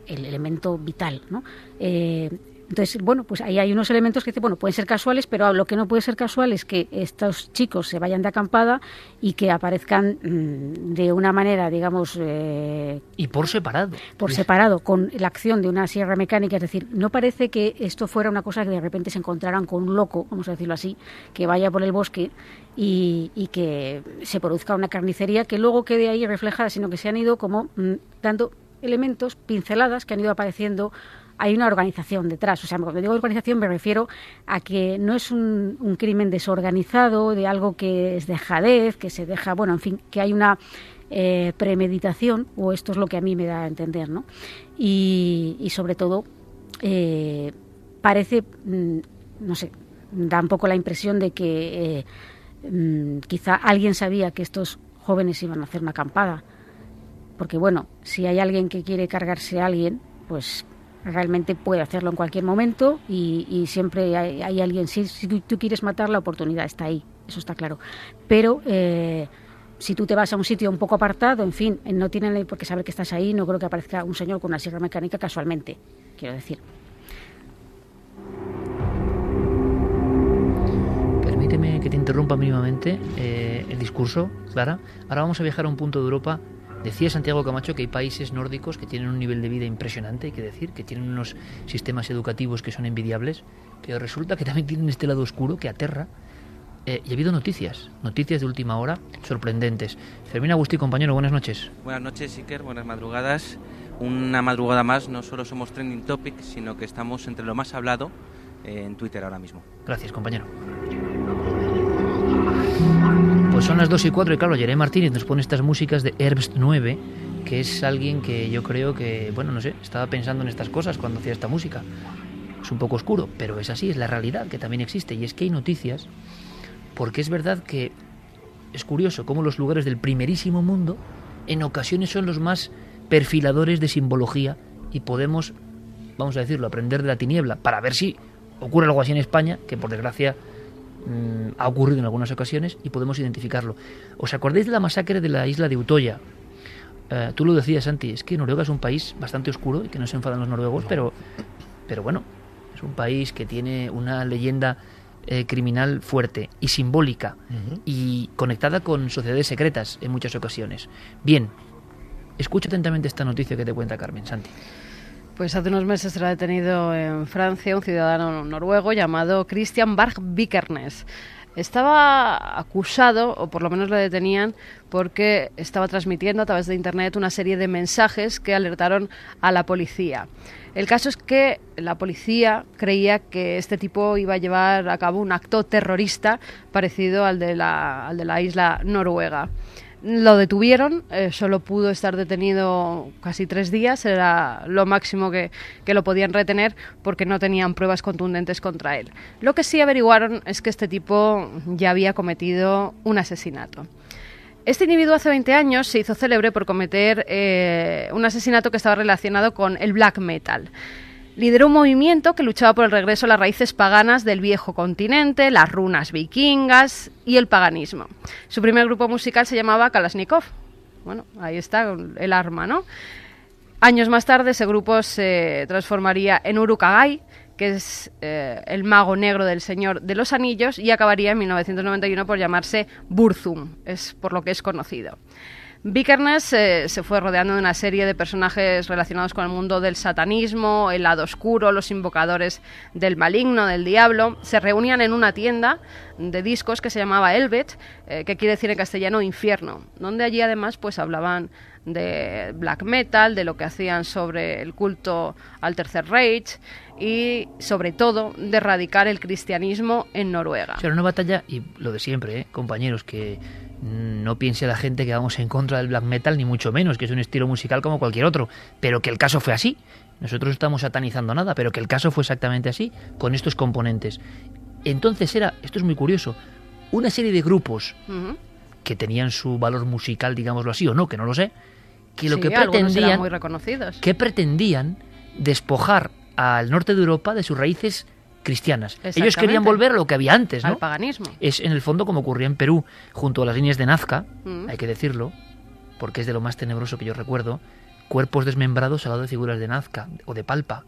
el elemento vital, ¿no? Eh, entonces, bueno, pues ahí hay unos elementos que bueno, pueden ser casuales, pero lo que no puede ser casual es que estos chicos se vayan de acampada y que aparezcan mmm, de una manera, digamos... Eh, y por separado. Por separado, con la acción de una sierra mecánica. Es decir, no parece que esto fuera una cosa que de repente se encontraran con un loco, vamos a decirlo así, que vaya por el bosque y, y que se produzca una carnicería que luego quede ahí reflejada, sino que se han ido como mmm, dando elementos, pinceladas que han ido apareciendo hay una organización detrás. O sea, cuando digo organización me refiero a que no es un, un, crimen desorganizado, de algo que es dejadez, que se deja, bueno, en fin, que hay una eh, premeditación, o esto es lo que a mí me da a entender, ¿no? Y, sobre todo, eh, parece, mm, no sé, da un poco la impresión de que eh, mm, quizá alguien sabía que estos jóvenes iban a hacer una acampada. Porque, bueno, si hay alguien que quiere cargarse a alguien, pues realmente puede hacerlo en cualquier momento y, siempre hay, hay, alguien, si, si, tú quieres matar, la oportunidad está ahí, eso está claro. Pero eh, si tú te vas a un sitio un poco apartado, en fin, no tienen por qué saber que estás ahí, no creo que aparezca un señor con una sierra mecánica casualmente, quiero decir. Permíteme que te interrumpa mínimamente eh, el discurso, Clara. Ahora vamos a viajar a un punto de Europa Decía Santiago Camacho que hay países nórdicos que tienen un nivel de vida impresionante, hay que decir, que tienen unos sistemas educativos que son envidiables, pero resulta que también tienen este lado oscuro que aterra. Eh, y ha habido noticias, noticias de última hora sorprendentes. Fermín Agustí, compañero, buenas noches. Buenas noches, Iker, buenas madrugadas. Una madrugada más, no solo somos trending topic, sino que estamos entre lo más hablado eh, en Twitter ahora mismo. Gracias, compañero. Son las 2 y 4 y claro, Jeremy Martínez nos pone estas músicas de Herbst 9, que es alguien que yo creo que, bueno, no sé, estaba pensando en estas cosas cuando hacía esta música. Es un poco oscuro, pero es así, es la realidad que también existe. Y es que hay noticias, porque es verdad que es curioso cómo los lugares del primerísimo mundo en ocasiones son los más perfiladores de simbología y podemos vamos a decirlo, aprender de la tiniebla, para ver si ocurre algo así en España, que por desgracia mm, ha ocurrido en algunas ocasiones y podemos identificarlo. ¿Os acordáis de la masacre de la isla de Utoya? Eh, tú lo decías, Santi, es que Noruega es un país bastante oscuro y que no se enfadan los noruegos, pero, pero bueno, es un país que tiene una leyenda eh, criminal fuerte y simbólica y conectada con sociedades secretas en muchas ocasiones. Bien, escucha atentamente esta noticia que te cuenta Carmen, Santi. Pues hace unos meses será detenido en Francia un ciudadano noruego llamado Christian Barg Vikernes. Estaba acusado, o por lo menos le detenían, porque estaba transmitiendo a través de Internet una serie de mensajes que alertaron a la policía. El caso es que la policía creía que este tipo iba a llevar a cabo un acto terrorista parecido al de la, al de la isla noruega. Lo detuvieron, eh, solo pudo estar detenido casi tres días, era lo máximo que, que, lo podían retener porque no tenían pruebas contundentes contra él. Lo que sí averiguaron es que este tipo ya había cometido un asesinato. Este individuo hace 20 años se hizo célebre por cometer eh, un asesinato que estaba relacionado con el black metal. Lideró un movimiento que luchaba por el regreso a las raíces paganas del viejo continente, las runas vikingas y el paganismo. Su primer grupo musical se llamaba Kalashnikov. Bueno, ahí está el arma, ¿no? Años más tarde ese grupo se transformaría en Urukagai, que es eh, el mago negro del Señor de los Anillos, y acabaría en 1991 por llamarse Burzum, es por lo que es conocido. Vikernes eh, se fue rodeando de una serie de personajes relacionados con el mundo del satanismo, el lado oscuro, los invocadores del maligno, del diablo. Se reunían en una tienda de discos que se llamaba Elvet, eh, que quiere decir en castellano infierno, donde allí además pues hablaban de black metal, de lo que hacían sobre el culto al Tercer Reich y sobre todo de erradicar el cristianismo en Noruega. Una batalla, y lo de siempre, ¿eh? compañeros, que no piense la gente que vamos en contra del black metal, ni mucho menos, que es un estilo musical como cualquier otro, pero que el caso fue así. Nosotros estamos satanizando nada, pero que el caso fue exactamente así, con estos componentes. Entonces era, esto es muy curioso, una serie de grupos que tenían su valor musical, digámoslo así, o no, que no lo sé, que lo que pretendían, muy reconocidos. que pretendían despojar al norte de Europa de sus raíces cristianas. Ellos querían volver a lo que había antes, ¿no? Al paganismo. Es en el fondo como ocurría en Perú, junto a las líneas de Nazca, mm. hay que decirlo, porque es de lo más tenebroso que yo recuerdo, cuerpos desmembrados al lado de figuras de Nazca o de Palpa.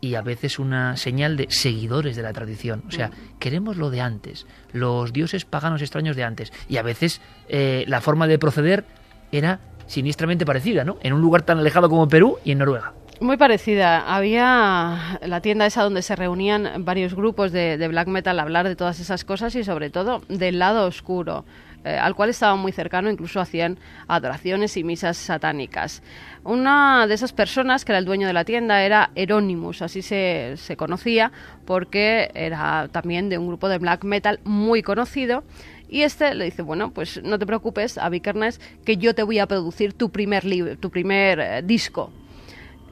Y a veces una señal de seguidores de la tradición. O sea, mm. queremos lo de antes, los dioses paganos extraños de antes. Y a veces eh, la forma de proceder era siniestramente parecida, ¿no? En un lugar tan alejado como Perú y en Noruega. Muy parecida. Había la tienda esa donde se reunían varios grupos de, black metal a hablar de todas esas cosas y sobre todo del lado oscuro. Eh, al cual estaban muy cercano, incluso hacían adoraciones y misas satánicas. Una de esas personas, que era el dueño de la tienda, era Eronimus, así se, conocía, porque era también de un grupo de black metal muy conocido y este le dice, bueno, pues no te preocupes a que yo te voy a producir tu primer tu primer eh, disco.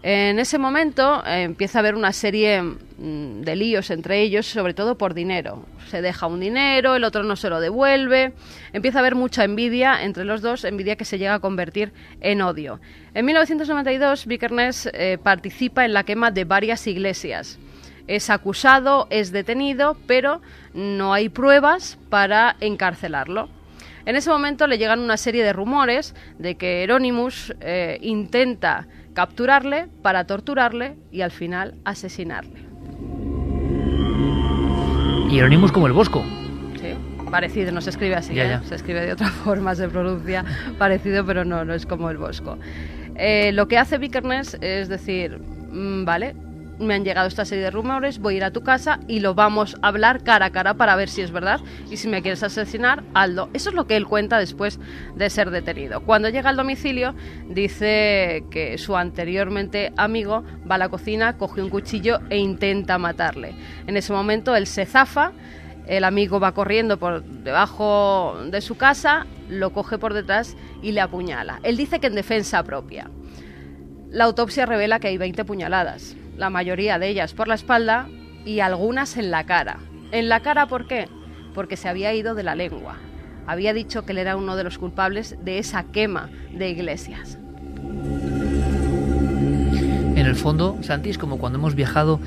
En ese momento eh, empieza a haber una serie mm, de líos entre ellos, sobre todo por dinero. Se deja un dinero, el otro no se lo devuelve. Empieza a haber mucha envidia entre los dos, envidia que se llega a convertir en odio. En 1992, Vikernes eh, participa en la quema de varias iglesias. Es acusado, es detenido, pero no hay pruebas para encarcelarlo. En ese momento le llegan una serie de rumores de que Euronymous eh, intenta capturarle para torturarle y al final asesinarle. Y Euronymous como el Bosco. Sí, parecido, no se escribe así, ¿eh? se escribe de otra forma, se pronuncia parecido, pero no, no es como el Bosco. Eh, lo que hace Vikernes es decir, mm, vale, me han llegado esta serie de rumores, voy a ir a tu casa y lo vamos a hablar cara a cara para ver si es verdad y si me quieres asesinar, Aldo. Eso es lo que él cuenta después de ser detenido. Cuando llega al domicilio, dice que su anteriormente amigo va a la cocina, coge un cuchillo e intenta matarle. En ese momento él se zafa, el amigo va corriendo por debajo de su casa, lo coge por detrás y le apuñala. Él dice que en defensa propia. La autopsia revela que hay 20 puñaladas la mayoría de ellas por la espalda y algunas en la cara. ¿En la cara por qué? Porque se había ido de la lengua. Había dicho que él era uno de los culpables de esa quema de iglesias. En el fondo, Santi, es como cuando hemos viajado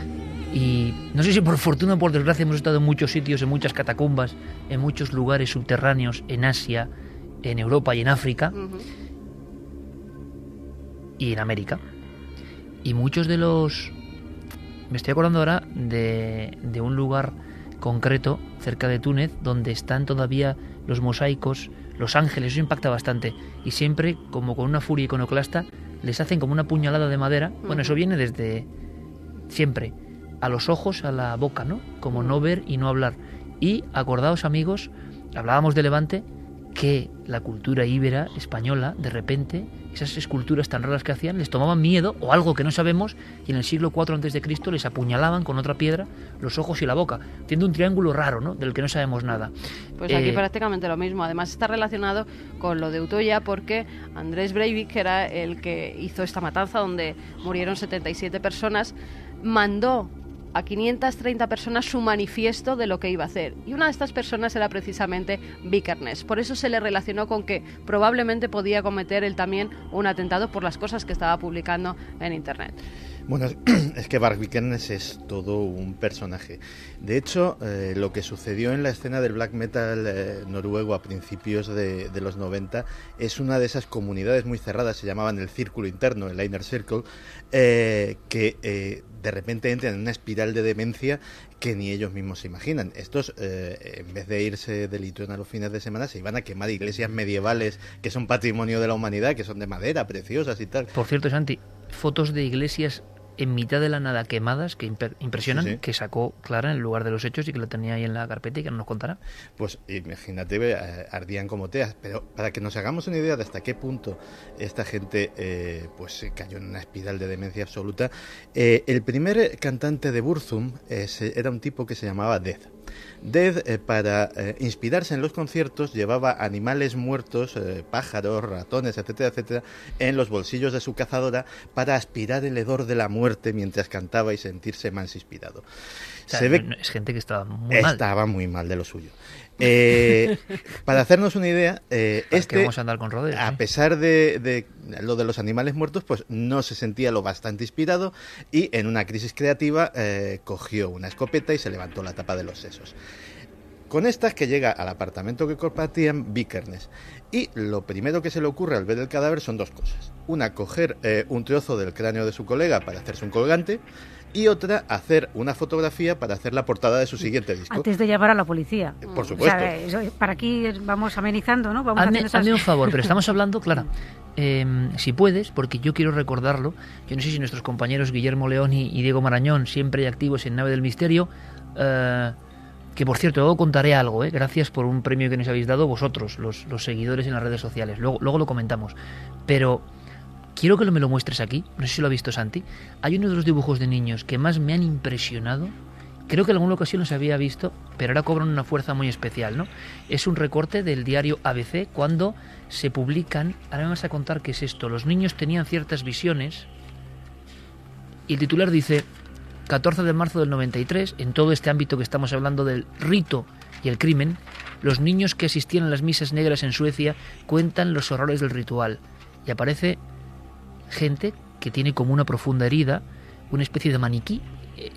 y no sé si por fortuna o por desgracia hemos estado en muchos sitios, en muchas catacumbas, en muchos lugares subterráneos, en Asia, en Europa y en África y en América. Y muchos de los... Me estoy acordando ahora de, de un lugar concreto cerca de Túnez donde están todavía los mosaicos, los ángeles, eso impacta bastante. Y siempre, como con una furia iconoclasta, les hacen como una puñalada de madera. Bueno, eso viene desde siempre. A los ojos, a la boca, ¿no? Como no ver y no hablar. Y acordaos, amigos, hablábamos de Levante, que la cultura íbera española, de repente, esas esculturas tan raras que hacían, les tomaban miedo o algo que no sabemos, y en el siglo IV antes de Cristo les apuñalaban con otra piedra los ojos y la boca, tiene un triángulo raro, ¿no? Del que no sabemos nada. Pues aquí eh, prácticamente lo mismo. Además está relacionado con lo de Utoya porque Andrés Breivik, que era el que hizo esta matanza donde murieron 77 personas, mandó a 530 personas su manifiesto de lo que iba a hacer. Y una de estas personas era precisamente Vikernes. Por eso se le relacionó con que probablemente podía cometer él también un atentado por las cosas que estaba publicando en Internet. Bueno, es que Bart Vikernes es todo un personaje. De hecho, eh, lo que sucedió en la escena del black metal eh, noruego a principios de, los 90 es una de esas comunidades muy cerradas, se llamaban el círculo interno, el Inner Circle, eh, que de repente entran en una espiral de demencia que ni ellos mismos se imaginan. Estos, en vez de irse de litrón a los fines de semana, se iban a quemar iglesias medievales que son patrimonio de la humanidad, que son de madera, preciosas y tal. Por cierto, Santi, fotos de iglesias en mitad de la nada quemadas que impresionan, que sacó Clara en el lugar de los hechos y que lo tenía ahí en la carpeta y que nos contará. Pues imagínate, eh, ardían como teas, pero para que nos hagamos una idea de hasta qué punto esta gente eh, pues cayó en una espiral de demencia absoluta, eh, el primer cantante de Burzum era un tipo que se llamaba Death. Dead, eh, para eh, inspirarse en los conciertos, llevaba animales muertos, eh, pájaros, ratones, etcétera, etcétera, en los bolsillos de su cazadora para aspirar el hedor de la muerte mientras cantaba y sentirse más inspirado. Se ve, es gente que estaba muy mal. Estaba muy mal de lo suyo. Eh, para hacernos una idea, eh, este, vamos a andar con rodeos, a pesar de, lo de los animales muertos, pues no se sentía lo bastante inspirado y en una crisis creativa eh, cogió una escopeta y se levantó la tapa de los sesos. Con estas que llega al apartamento que compartían Vikernes. Y lo primero que se le ocurre al ver el cadáver son dos cosas. Una, coger un trozo del cráneo de su colega para hacerse un colgante y otra hacer una fotografía para hacer la portada de su siguiente disco. Antes de llamar a la policía. Por supuesto. para aquí vamos amenizando, ¿no? Vamos hazme, un favor, pero estamos hablando, Clara, em, si puedes, porque yo quiero recordarlo, yo no sé si nuestros compañeros Guillermo León y, Diego Marañón, siempre activos en Nave del Misterio, eh, que por cierto, luego contaré algo, ¿eh? gracias por un premio que nos habéis dado vosotros, los, los seguidores en las redes sociales, luego, luego lo comentamos, pero Quiero que me lo muestres aquí, no sé si lo ha visto Santi. Hay uno de los dibujos de niños que más me han impresionado. Creo que en alguna ocasión los había visto, pero ahora cobran una fuerza muy especial, ¿no? Es un recorte del diario ABC cuando se publican, ahora me vas a contar qué es esto, los niños tenían ciertas visiones y el titular dice 14 de marzo del 93, en todo este ámbito que estamos hablando del rito y el crimen, los niños que asistían a las misas negras en Suecia cuentan los horrores del ritual y aparece gente que tiene como una profunda herida, una especie de maniquí,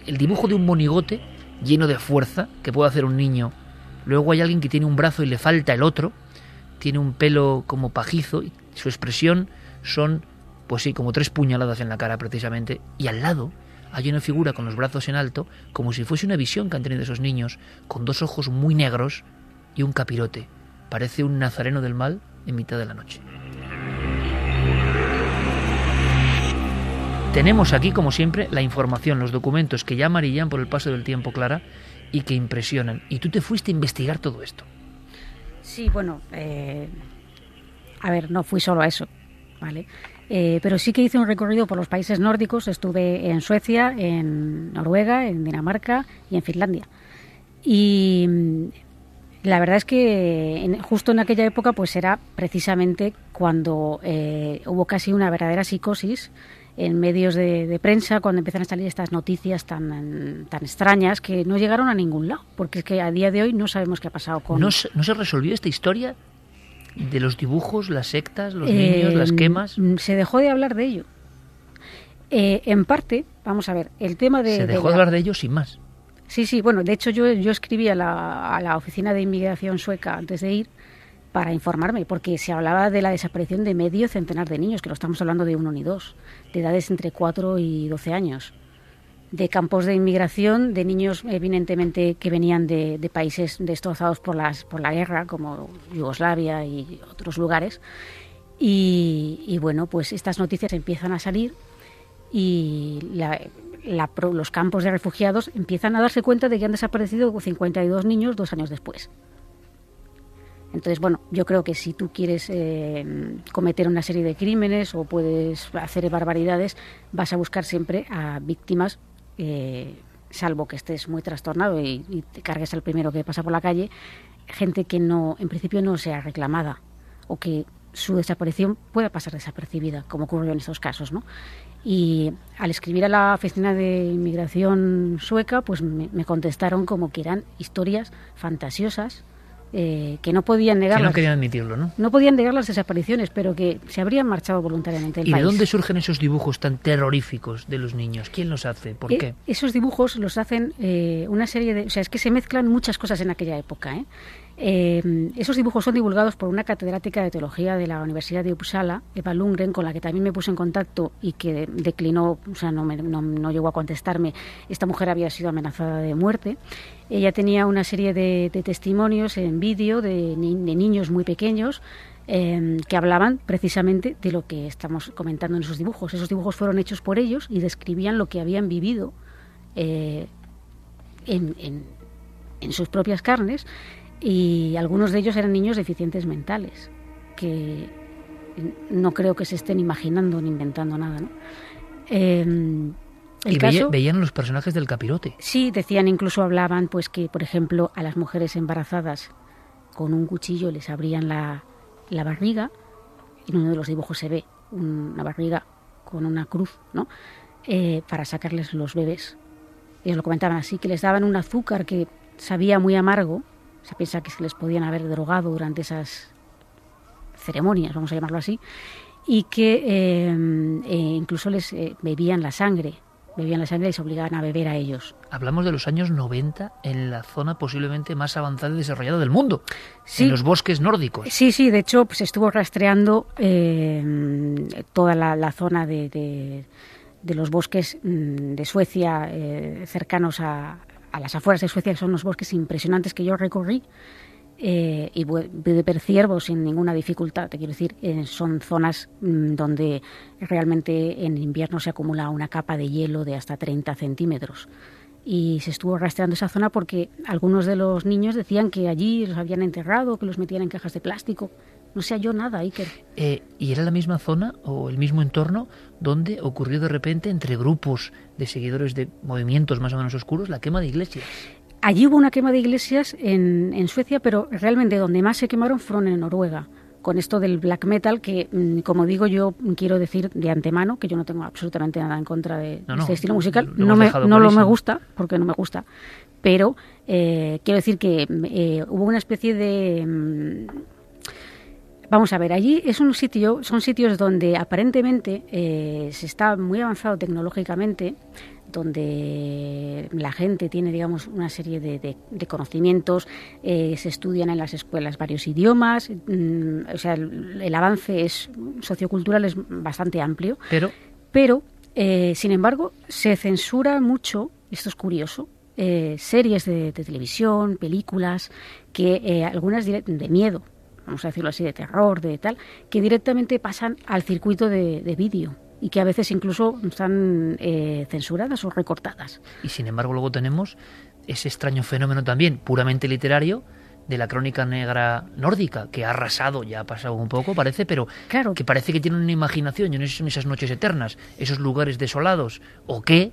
el dibujo de un monigote lleno de fuerza que puede hacer un niño. Luego hay alguien que tiene un brazo y le falta el otro, tiene un pelo como pajizo y su expresión son, pues sí, como tres puñaladas en la cara precisamente, y al lado hay una figura con los brazos en alto, como si fuese una visión que han tenido esos niños, con dos ojos muy negros y un capirote. Parece un nazareno del mal en mitad de la noche. Tenemos aquí, como siempre, la información, los documentos que ya amarillan por el paso del tiempo, Clara, y que impresionan. Y tú te fuiste a investigar todo esto. Sí, bueno, eh, a ver, no fui solo a eso, ¿vale? Eh, pero sí que hice un recorrido por los países nórdicos. Estuve en Suecia, en Noruega, en Dinamarca y en Finlandia. Y mm, la verdad es que justo en aquella época, pues era precisamente cuando eh, hubo casi una verdadera psicosis en medios de, prensa cuando empiezan a salir estas noticias tan, tan extrañas que no llegaron a ningún lado, porque es que a día de hoy no sabemos qué ha pasado con... ¿No se, no se resolvió esta historia de los dibujos, las sectas, los niños, las eh, quemas? Se dejó de hablar de ello. Eh, en parte, vamos a ver, el tema de... Se dejó de, hablar de ellos sin más. Sí, sí, bueno, de hecho yo, yo escribí a la, a la Oficina de Inmigración Sueca antes de ir para informarme, porque se hablaba de la desaparición de medio centenar de niños, que lo estamos hablando de uno ni dos, de edades entre 4 y 12 años, de campos de inmigración, de niños evidentemente que venían de, países destrozados por, la guerra, como Yugoslavia y otros lugares. Y, bueno, pues estas noticias empiezan a salir y los campos de refugiados empiezan a darse cuenta de que han desaparecido 52 niños dos años después. Entonces, bueno, yo creo que si tú quieres eh, cometer una serie de crímenes o puedes hacer barbaridades, vas a buscar siempre a víctimas, eh, salvo que estés muy trastornado y, te cargues al primero que pasa por la calle, gente que no, en principio no sea reclamada o que su desaparición pueda pasar desapercibida, como ocurrió en estos casos, ¿no? Y al escribir a la oficina de inmigración sueca, pues me, me contestaron como que eran historias fantasiosas, eh, que no podían negar. Que no querían admitirlo, ¿no? No podían negar las desapariciones, pero que se habrían marchado voluntariamente del ¿Y país. de dónde surgen esos dibujos tan terroríficos de los niños? ¿Quién los hace? ¿Por eh, qué? Esos dibujos los hacen eh, una serie de. O sea, es que se mezclan muchas cosas en aquella época. ¿eh? Eh, esos dibujos son divulgados por una catedrática de teología de la Universidad de Uppsala, Eva Lundgren, con la que también me puse en contacto y que declinó, o sea, no, me, llegó a contestarme. Esta mujer había sido amenazada de muerte. Ella tenía una serie de, testimonios en vídeo de, ni, de, niños muy pequeños eh, que hablaban precisamente de lo que estamos comentando en esos dibujos. Esos dibujos fueron hechos por ellos y describían lo que habían vivido eh, en sus propias carnes y algunos de ellos eran niños deficientes mentales, que no creo que se estén imaginando ni inventando nada. ¿no? Eh, el y caso, veían los personajes del capirote. Sí, decían, incluso hablaban, pues que, por ejemplo, a las mujeres embarazadas con un cuchillo les abrían la, la barriga, en uno de los dibujos se ve una barriga con una cruz, ¿no? Eh, para sacarles los bebés. Ellos lo comentaban así, que les daban un azúcar que sabía muy amargo, se piensa que se les podían haber drogado durante esas ceremonias, vamos a llamarlo así, y que eh, eh, incluso les eh, bebían la sangre, bebían la sangre y se obligaban a beber a ellos. Hablamos de los años 90 en la zona posiblemente más avanzada y desarrollada del mundo, sí. en los bosques nórdicos. Sí, sí, de hecho se pues, estuvo rastreando toda la, la zona de, de, de, los bosques mm, de Suecia cercanos a, a las afueras de Suecia, que son unos bosques impresionantes que yo recorrí, eh, y pude ver ciervos sin ninguna dificultad. Te quiero decir, eh, son zonas mmm, donde realmente en invierno se acumula una capa de hielo de hasta 30 centímetros. Y se estuvo rastreando esa zona porque algunos de los niños decían que allí los habían enterrado, que los metían en cajas de plástico. No sé yo nada, Iker. Eh, ¿Y era la misma zona o el mismo entorno donde ocurrió de repente entre grupos de seguidores de movimientos más o menos oscuros la quema de iglesias? Allí hubo una quema de iglesias en, en Suecia, pero realmente donde más se quemaron fueron en Noruega con esto del black metal, que mm, como digo yo quiero decir de antemano que yo no tengo absolutamente nada en contra de no, no, este estilo musical, no, me, no lo me gusta, porque no me gusta, pero eh, quiero decir que eh, hubo una especie de... Mm, Vamos a ver, allí es un sitio, son sitios donde aparentemente eh, se está muy avanzado tecnológicamente, donde la gente tiene, digamos, una serie de, de, de conocimientos, eh, se estudian en las escuelas varios idiomas, mmm, o sea, el, el, avance es sociocultural es bastante amplio, pero, pero eh, sin embargo, se censura mucho, esto es curioso, eh, series de, de, televisión, películas, que algunas de miedo, vamos a decirlo así, de terror, de tal, que directamente pasan al circuito de, de vídeo y que a veces incluso están eh, censuradas o recortadas. Y sin embargo luego tenemos ese extraño fenómeno también puramente literario de la crónica negra nórdica, que ha arrasado, ya ha pasado un poco, parece, pero claro. que parece que tiene una imaginación, y no son esas noches eternas, esos lugares desolados, o qué,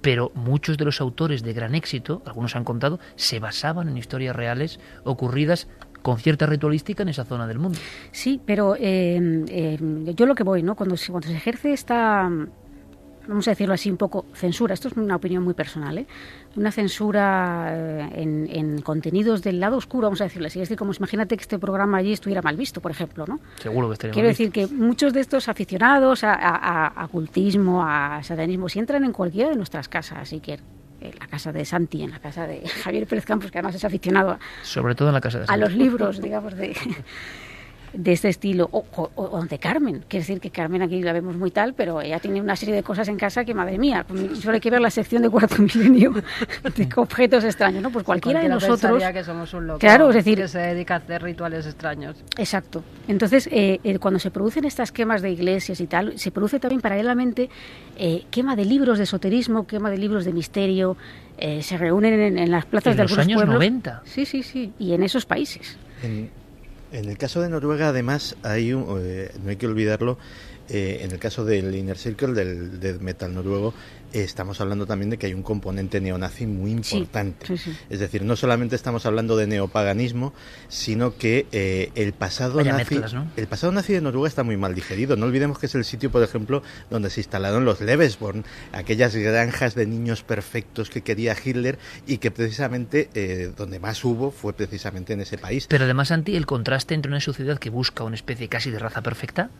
pero muchos de los autores de gran éxito, algunos han contado, se basaban en historias reales ocurridas con cierta ritualística en esa zona del mundo. Sí, pero eh, eh, yo lo que voy, ¿no? Cuando se, cuando se ejerce esta vamos a decirlo así, un poco censura, esto es una opinión muy personal, ¿eh? una censura eh, en, contenidos del lado oscuro, vamos a decirlo así. Es decir, como imagínate que este programa allí estuviera mal visto, por ejemplo, ¿no? Seguro que estaría Quiero decir que muchos de estos aficionados a, a, a, cultismo, a satanismo, si entran en cualquiera de nuestras casas, así que en la casa de Santi, en la casa de Javier Pérez Campos, que además es aficionado sobre todo en la casa de a los libros, digamos, de, de este estilo, o, o, de Carmen. Quiere decir que Carmen aquí la vemos muy tal, pero ella tiene una serie de cosas en casa que, madre mía, solo hay que ver la sección de cuarto milenio de objetos extraños, ¿no? Pues cualquiera, de nosotros... que somos un loco claro, es decir, que se dedica a hacer rituales extraños. Exacto. Entonces, eh, eh, cuando se producen estas quemas de iglesias y tal, se produce también paralelamente eh, quema de libros de esoterismo, quema de libros de misterio, se reúnen en, las plazas de los algunos años pueblos. 90. Sí, sí, sí. Y en esos países. En el caso de Noruega, además, hay un, eh, no hay que olvidarlo, eh, en el caso del Inner Circle, del death metal noruego, estamos hablando también de que hay un componente neonazi muy importante. Sí, sí, sí. Es decir, no solamente estamos hablando de neopaganismo, sino que eh, el pasado Vaya nazi, mezclas, ¿no? el pasado nazi de Noruega está muy mal digerido. No olvidemos que es el sitio, por ejemplo, donde se instalaron los Lebesborn, aquellas granjas de niños perfectos que quería Hitler y que precisamente eh, donde más hubo fue precisamente en ese país. Pero además, Santi, el contraste entre una sociedad que busca una especie casi de raza perfecta,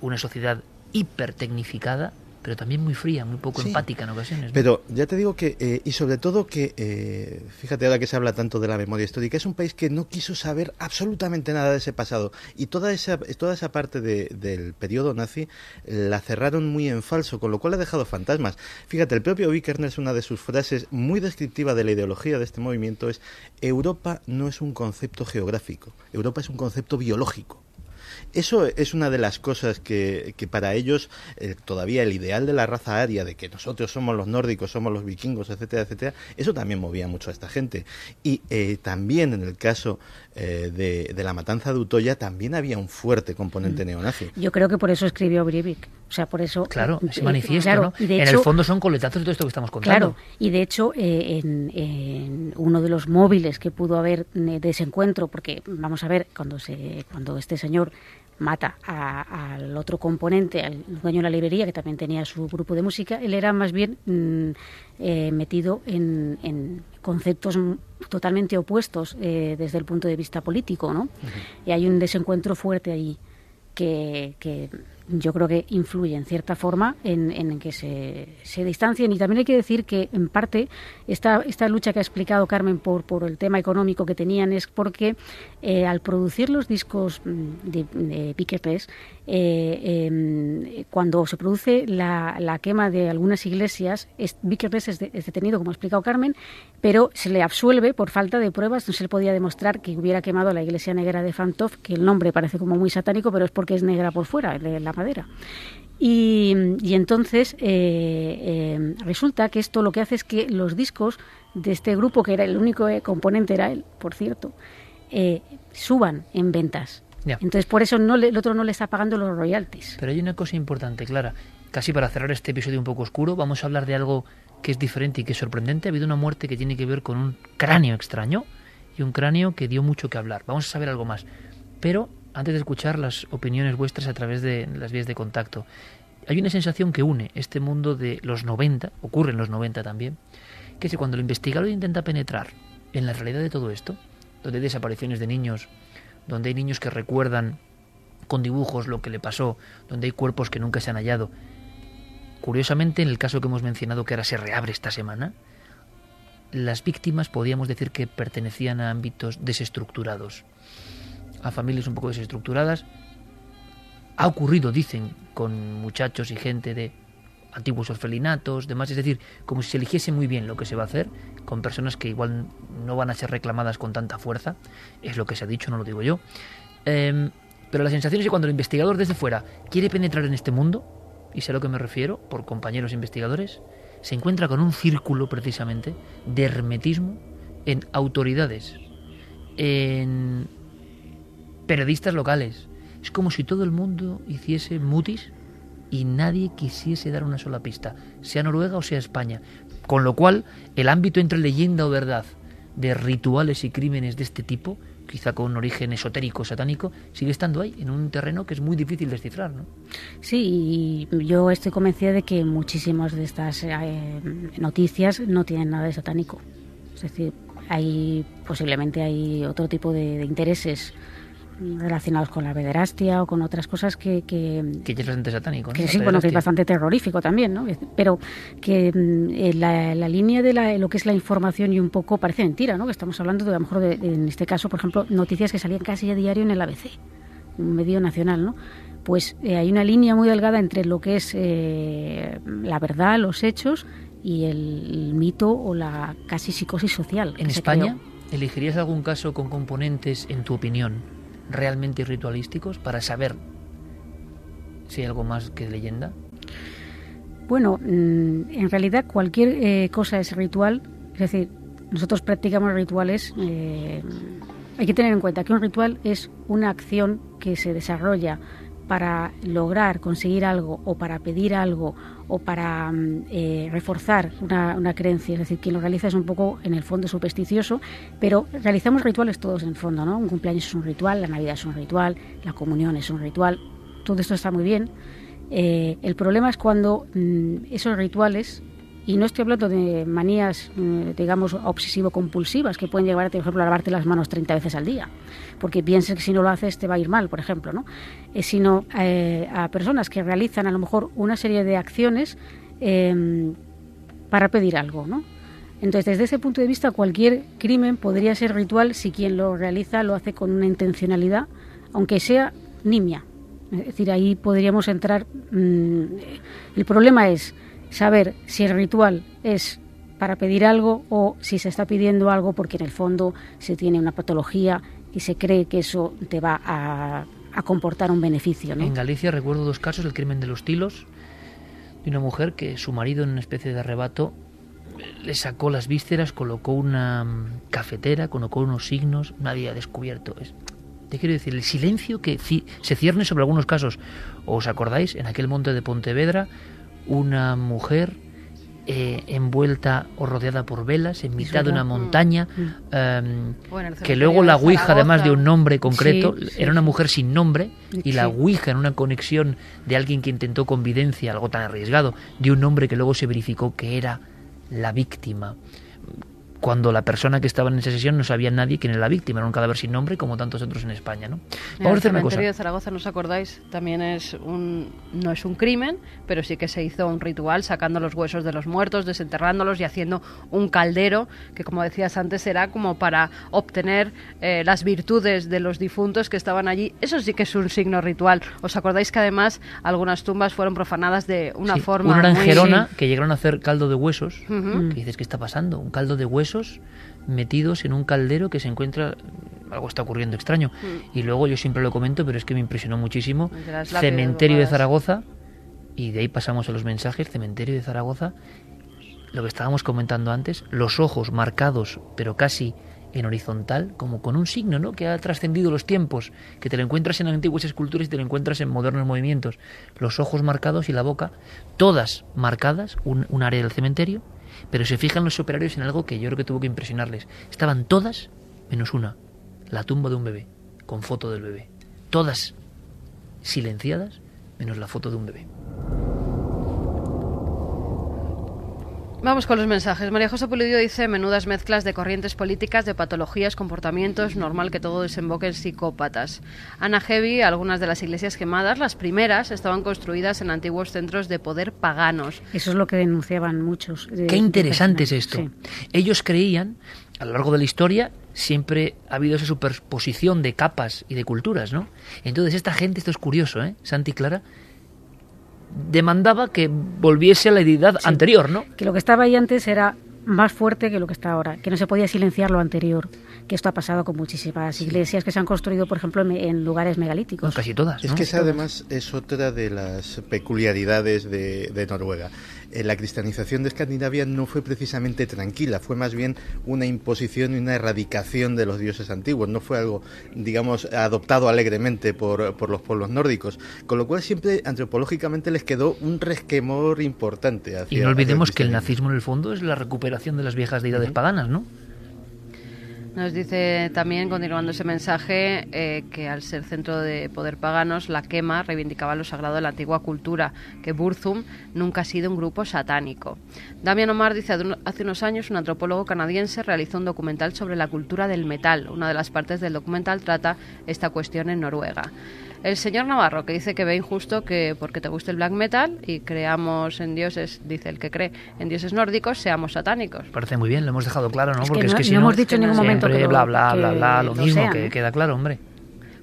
una sociedad hipertecnificada, pero también muy fría, muy poco Sí. empática en ocasiones. ¿no? Pero ya te digo que, eh, y sobre todo que, eh, fíjate ahora que se habla tanto de la memoria histórica, es un país que no quiso saber absolutamente nada de ese pasado. Y toda esa, toda esa parte de- del periodo nazi la cerraron muy en falso, con lo cual ha dejado fantasmas. Fíjate, el propio Vikernes, una de sus frases muy descriptiva de la ideología de este movimiento es, Europa no es un concepto geográfico, Europa es un concepto biológico. Eso es una de las cosas que, que para ellos eh, todavía el ideal de la raza aria, de que nosotros somos los nórdicos, somos los vikingos, etcétera, etcétera, eso también movía mucho a esta gente. Y eh, también en el caso eh, de, de la matanza de Utoya también había un fuerte componente neonazi. Yo creo que por eso escribió Breivik. O sea, por eso... Claro, eh, se manifiesta, claro, en hecho- el fondo son coletazos de todo esto que estamos contando. Claro, y de hecho, eh, en, en uno de los móviles que pudo haber eh, de ese encuentro, porque vamos a ver, cuando, se, cuando este señor mata a- al otro componente, al dueño de la librería, que también tenía su grupo de música, él era más bien mm, eh, metido en, en conceptos totalmente opuestos eh, desde el punto de vista político, ¿no? Y hay un desencuentro fuerte allí que, que yo creo que influye en cierta forma en, en que se, se distancien. Y también hay que decir que, en parte, esta, esta lucha que ha explicado Carmen por, por el tema económico que tenían es porque eh, al producir los discos mm, de, de Pique Pes, eh, em, cuando se produce la, quema de algunas iglesias, es, Vicker Pes es, de- es detenido, como ha explicado Carmen, pero se le absuelve por falta de pruebas. No se le podía demostrar que hubiera quemado la iglesia negra de Fantov, que el nombre parece como muy satánico, pero es porque es negra por fuera, de la madera. Y, entonces eh, eh, resulta que esto lo que hace es que los discos de este grupo, que era el único eh, componente, era él, por cierto, suban en ventas. Ya. Entonces por eso no le- el otro no le está pagando los royalties. Pero hay una cosa importante, Clara. Casi para cerrar este episodio un poco oscuro, vamos a hablar de algo que es diferente y que es sorprendente. Ha habido una muerte que tiene que ver con un cráneo extraño y un cráneo que dio mucho que hablar. Vamos a saber algo más. Pero antes de escuchar las opiniones vuestras a través de las vías de contacto, hay una sensación que une este mundo de los 90, ocurre en los 90 también, que es que cuando el investigador intenta penetrar en la realidad de todo esto, donde hay desapariciones de niños, donde hay niños que recuerdan con dibujos lo que le pasó, donde hay cuerpos que nunca se han hallado. Curiosamente, en el caso que hemos mencionado que ahora se reabre esta semana, las víctimas podíamos decir que pertenecían a ámbitos desestructurados, a familias un poco desestructuradas. Ha ocurrido, dicen, con muchachos y gente de antiguos orfelinatos, demás, es decir, como si se eligiese muy bien lo que se va a hacer, con personas que igual no van a ser reclamadas con tanta fuerza, es lo que se ha dicho, no lo digo yo. Em, pero la sensación es que cuando el investigador desde fuera quiere penetrar en este mundo, y sé a lo que me refiero, por compañeros investigadores, se encuentra con un círculo precisamente de hermetismo en autoridades, en periodistas locales. Es como si todo el mundo hiciese mutis y nadie quisiese dar una sola pista, sea Noruega o sea España. Con lo cual, el ámbito entre leyenda o verdad de rituales y crímenes de este tipo quizá con origen esotérico, satánico, sigue estando ahí, en un terreno que es muy difícil descifrar, ¿no? Sí, y yo estoy convencida de que muchísimas de estas eh, noticias no tienen nada de satánico. Es decir, hay posiblemente hay otro tipo de intereses relacionados con la pederastia o con otras cosas que... Que, que ya es bastante satánico, ¿no? Que sí, bueno, que es bastante terrorífico también, ¿no? Pero que mm, la, la, línea de la, lo que es la información y un poco parece mentira, ¿no? Que estamos hablando de, a lo mejor, de, de, en este caso, por ejemplo, noticias que salían casi a diario en el ABC, un medio nacional, ¿no? Pues eh, hay una línea muy delgada entre lo que es eh, la verdad, los hechos y el, el, mito o la casi psicosis social. ¿En España elegirías algún caso con componentes, en tu opinión, realmente ritualísticos para saber si hay algo más que leyenda? Bueno, mm, en realidad cualquier eh, cosa es ritual, es decir, nosotros practicamos rituales. Eh, hay que tener en cuenta que un ritual es una acción que se desarrolla para lograr conseguir algo o para pedir algo o para mm, eh, reforzar una, creencia, es decir, quien lo realiza es un poco en el fondo supersticioso, pero realizamos rituales todos en el fondo, ¿no? Un cumpleaños es un ritual, la Navidad es un ritual, la comunión es un ritual, todo esto está muy bien. Eh, el problema es cuando mm, esos rituales y no estoy hablando de manías, mm, digamos, obsesivo-compulsivas que pueden llevar, por ejemplo, a lavarte las manos 30 veces al día, porque piensas que si no lo haces te va a ir mal, por ejemplo, ¿no? Eh, sino eh, a personas que realizan a lo mejor una serie de acciones eh, para pedir algo, ¿no? Entonces, desde ese punto de vista, cualquier crimen podría ser ritual si quien lo realiza lo hace con una intencionalidad, aunque sea nimia. Es decir, ahí podríamos entrar. Mmm, el problema es saber si el ritual es para pedir algo o si se está pidiendo algo porque en el fondo se tiene una patología y se cree que eso te va a, a comportar un beneficio. ¿no? En Galicia recuerdo dos casos, el crimen de los tilos, de una mujer que su marido en una especie de arrebato le sacó las vísceras, colocó una cafetera, colocó unos signos, nadie ha descubierto. Es, te quiero decir, el silencio que se cierne sobre algunos casos. ¿Os acordáis? En aquel monte de Pontevedra, una mujer eh, envuelta o rodeada por velas en mitad de una montaña, mm. um, bueno, que luego la Ouija, además de un nombre concreto, sí, sí, era una mujer sin nombre, y la Ouija en una conexión de alguien que intentó convivencia, algo tan arriesgado, de un nombre que luego se verificó que era la víctima cuando la persona que estaba en esa sesión no sabía nadie quién era la víctima, era un cadáver sin nombre como tantos otros en España, ¿no? Vamos a hacer una cosa. de Zaragoza, ¿no os acordáis? También es un no es un crimen, pero sí que se hizo un ritual sacando los huesos de los muertos, desenterrándolos y haciendo un caldero que como decías antes era como para obtener eh, las virtudes de los difuntos que estaban allí. Eso sí que es un signo ritual. ¿Os acordáis que además algunas tumbas fueron profanadas de una sí, forma una era en muy... Gerona que llegaron a hacer caldo de huesos, uh. -huh. que dices, ¿qué está pasando? Un caldo de huesos metidos en un caldero que se encuentra algo está ocurriendo extraño Mm. y luego yo siempre lo comento pero es que me impresionó muchísimo cementerio de Zaragoza y de ahí pasamos a los mensajes cementerio de Zaragoza lo que estábamos comentando antes los ojos marcados pero casi en horizontal, como con un signo ¿no? que ha trascendido los tiempos, que te lo encuentras en antiguas esculturas y te lo encuentras en modernos movimientos. Los ojos marcados y la boca, todas marcadas, un, un área del cementerio, pero se fijan los operarios en algo que yo creo que tuvo que impresionarles. Estaban todas, menos una, la tumba de un bebé, con foto del bebé. Todas silenciadas, menos la foto de un bebé. Vamos con los mensajes. María José Pulidio dice menudas mezclas de corrientes políticas, de patologías, comportamientos, normal que todo desemboque en psicópatas. Ana Heavy, algunas de las iglesias quemadas, las primeras, estaban construidas en antiguos centros de poder paganos. Eso es lo que denunciaban muchos. De, Qué interesante es esto. Sí. Ellos creían, a lo largo de la historia, siempre ha habido esa superposición de capas y de culturas, ¿no? Entonces esta gente, esto es curioso, ¿eh? Santi Clara, demandaba que volviese a la deidad sí, anterior, ¿no? Que lo que estaba ahí antes era más fuerte que lo que está ahora, que no se podía silenciar lo anterior, que esto ha pasado con muchísimas iglesias que se han construido, por ejemplo, en, en lugares megalíticos. No, casi todas. Es que esa además es otra de las peculiaridades de, de Noruega. Eh, la cristianización de Escandinavia no fue precisamente tranquila, fue más bien una imposición y una erradicación de los dioses antiguos, no fue algo, digamos, adoptado alegremente por, por los pueblos nórdicos, con lo cual siempre antropológicamente les quedó un resquemor importante. Hacia, y no olvidemos que el nazismo en el fondo es la recuperación de las viejas deidades uh -huh. paganas, ¿no? Nos dice también, continuando ese mensaje, eh, que al ser centro de poder paganos, la quema reivindicaba lo sagrado de la antigua cultura, que Burzum nunca ha sido un grupo satánico. Damian Omar dice, hace unos años un antropólogo canadiense realizó un documental sobre la cultura del metal. Una de las partes del documental trata esta cuestión en Noruega. El señor Navarro, que dice que ve injusto que porque te guste el black metal y creamos en dioses, dice el que cree en dioses nórdicos, seamos satánicos. Parece muy bien, lo hemos dejado claro, ¿no? porque es que si no, hemos dicho en ningún momento que bla, bla, bla, bla, lo mismo, que queda claro, hombre.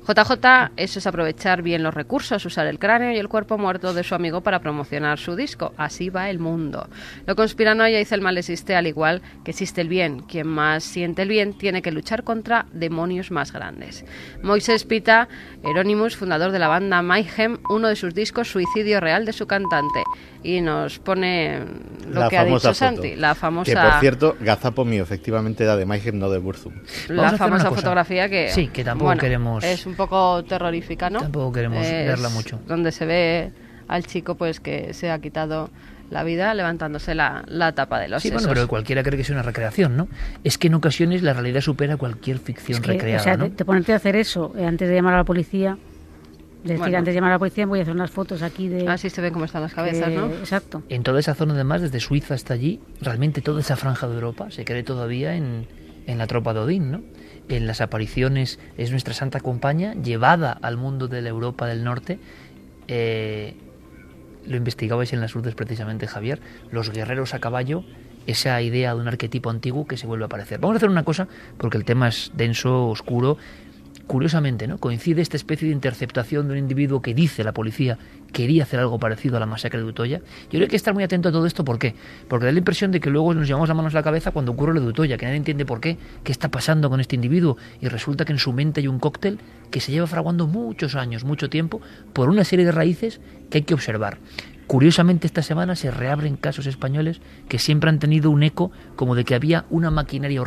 JJ, eso es aprovechar bien los recursos, usar el cráneo y el cuerpo muerto de su amigo para promocionar su disco. Así va el mundo. Lo conspiranoia dice el mal existe al igual que existe el bien. Quien más siente el bien tiene que luchar contra demonios más grandes. Moisés Pita, Euronymous, fundador de la banda Mayhem, uno de sus discos Suicidio Real de su cantante. Y nos pone lo que ha dicho Santi, la famosa... Que por cierto, Gazapo mío efectivamente era de Mayhem, no de Burzum. La famosa fotografía que... Sí, que tampoco queremos un poco terrorífica, ¿no? Tampoco queremos verla mucho. Donde se ve al chico pues que se ha quitado la vida levantándose la, la tapa de los Sí, bueno, pero cualquiera cree que es una recreación, ¿no? Es que en ocasiones la realidad supera cualquier ficción recreada, o sea, ¿no? te, ponerte a hacer eso eh, antes de llamar a la policía... Decir, antes de llamar a la policía voy a hacer unas fotos aquí de... Así se ve cómo están las cabezas, ¿no? Exacto. En toda esa zona, además, desde Suiza hasta allí, realmente toda esa franja de Europa se cree todavía en, en la tropa de Odín, ¿no? En las apariciones es nuestra santa compañía, llevada al mundo de la Europa del Norte. Eh, lo investigabais en las urdes precisamente, Javier, los guerreros a caballo, esa idea de un arquetipo antiguo que se vuelve a aparecer. Vamos a hacer una cosa, porque el tema es denso, oscuro, Curiosamente, ¿no? Coincide esta especie de interceptación de un individuo que dice la policía quería hacer algo parecido a la masacre de Utoya. Yo creo que hay que estar muy atento a todo esto, ¿por qué? Porque da la impresión de que luego nos llevamos las manos a la cabeza cuando ocurre lo de Utoya, que nadie entiende por qué, qué está pasando con este individuo, y resulta que en su mente hay un cóctel que se lleva fraguando muchos años, mucho tiempo, por una serie de raíces que hay que observar. Curiosamente esta semana se reabren casos españoles que siempre han tenido un eco como de que había una maquinaria o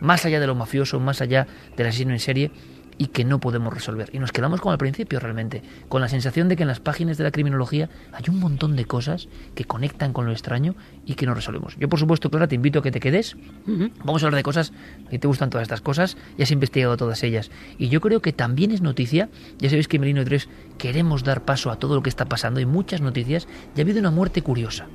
más allá de lo mafioso, más allá del asesino en serie y que no podemos resolver. Y nos quedamos como al principio realmente, con la sensación de que en las páginas de la criminología hay un montón de cosas que conectan con lo extraño y que no resolvemos. Yo, por supuesto, Clara, te invito a que te quedes. Vamos a hablar de cosas que te gustan todas estas cosas, y has investigado todas ellas. Y yo creo que también es noticia, ya sabéis que en Merino 3 queremos dar paso a todo lo que está pasando, hay muchas noticias, y ha habido una muerte curiosa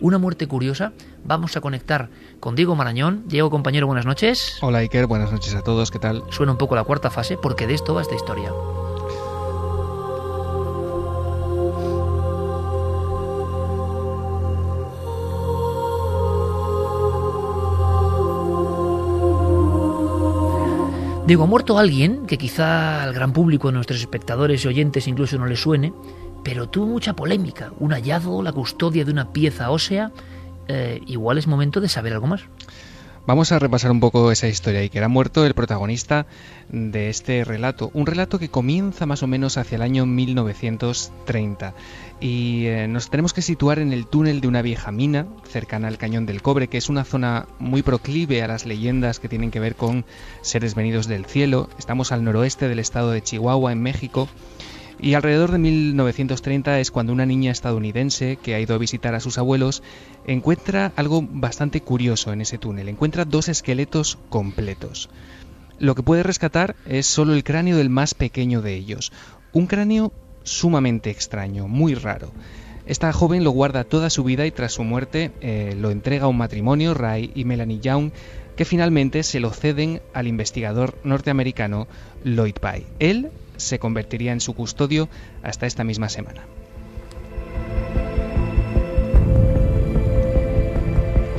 una muerte curiosa. Vamos a conectar con Diego Marañón. Diego, compañero, buenas noches. Hola Iker, buenas noches a todos, ¿qué tal? Suena un poco la cuarta fase porque de esto va esta historia. Digo, ha muerto alguien que quizá al gran público, nuestros espectadores y oyentes incluso no le suene, pero tuvo mucha polémica. Un hallazgo, la custodia de una pieza ósea. Eh, igual es momento de saber algo más. Vamos a repasar un poco esa historia y que era muerto el protagonista de este relato. Un relato que comienza más o menos hacia el año 1930 y eh, nos tenemos que situar en el túnel de una vieja mina cercana al Cañón del Cobre, que es una zona muy proclive a las leyendas que tienen que ver con seres venidos del cielo. Estamos al noroeste del estado de Chihuahua, en México. Y alrededor de 1930 es cuando una niña estadounidense que ha ido a visitar a sus abuelos encuentra algo bastante curioso en ese túnel. Encuentra dos esqueletos completos. Lo que puede rescatar es solo el cráneo del más pequeño de ellos. Un cráneo sumamente extraño, muy raro. Esta joven lo guarda toda su vida y tras su muerte eh, lo entrega a un matrimonio, Ray y Melanie Young, que finalmente se lo ceden al investigador norteamericano Lloyd Pye. Él se convertiría en su custodio hasta esta misma semana.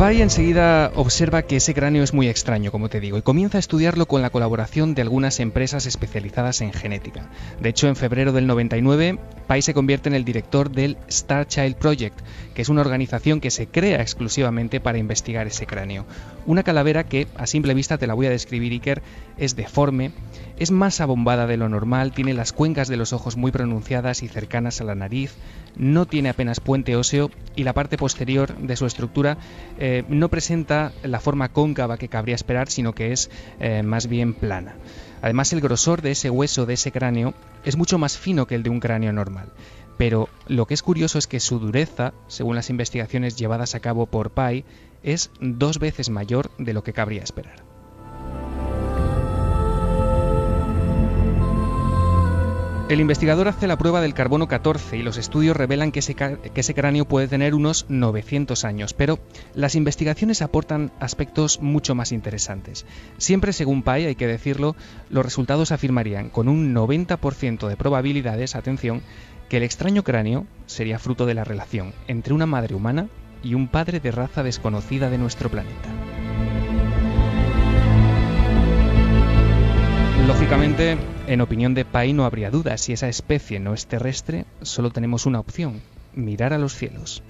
Pai enseguida observa que ese cráneo es muy extraño, como te digo, y comienza a estudiarlo con la colaboración de algunas empresas especializadas en genética. De hecho, en febrero del 99, Pai se convierte en el director del Star Child Project, que es una organización que se crea exclusivamente para investigar ese cráneo. Una calavera que, a simple vista te la voy a describir, Iker, es deforme, es más abombada de lo normal, tiene las cuencas de los ojos muy pronunciadas y cercanas a la nariz, no tiene apenas puente óseo y la parte posterior de su estructura eh, no presenta la forma cóncava que cabría esperar, sino que es eh, más bien plana. Además, el grosor de ese hueso, de ese cráneo, es mucho más fino que el de un cráneo normal. Pero lo que es curioso es que su dureza, según las investigaciones llevadas a cabo por Pai, es dos veces mayor de lo que cabría esperar. El investigador hace la prueba del carbono 14 y los estudios revelan que ese, cráneo puede tener unos 900 años, pero las investigaciones aportan aspectos mucho más interesantes. Siempre según Pai, hay que decirlo, los resultados afirmarían con un 90% de probabilidades, atención, que el extraño cráneo sería fruto de la relación entre una madre humana y un padre de raza desconocida de nuestro planeta. Lógicamente, en opinión de Pai no habría duda, si esa especie no es terrestre, solo tenemos una opción, mirar a los cielos.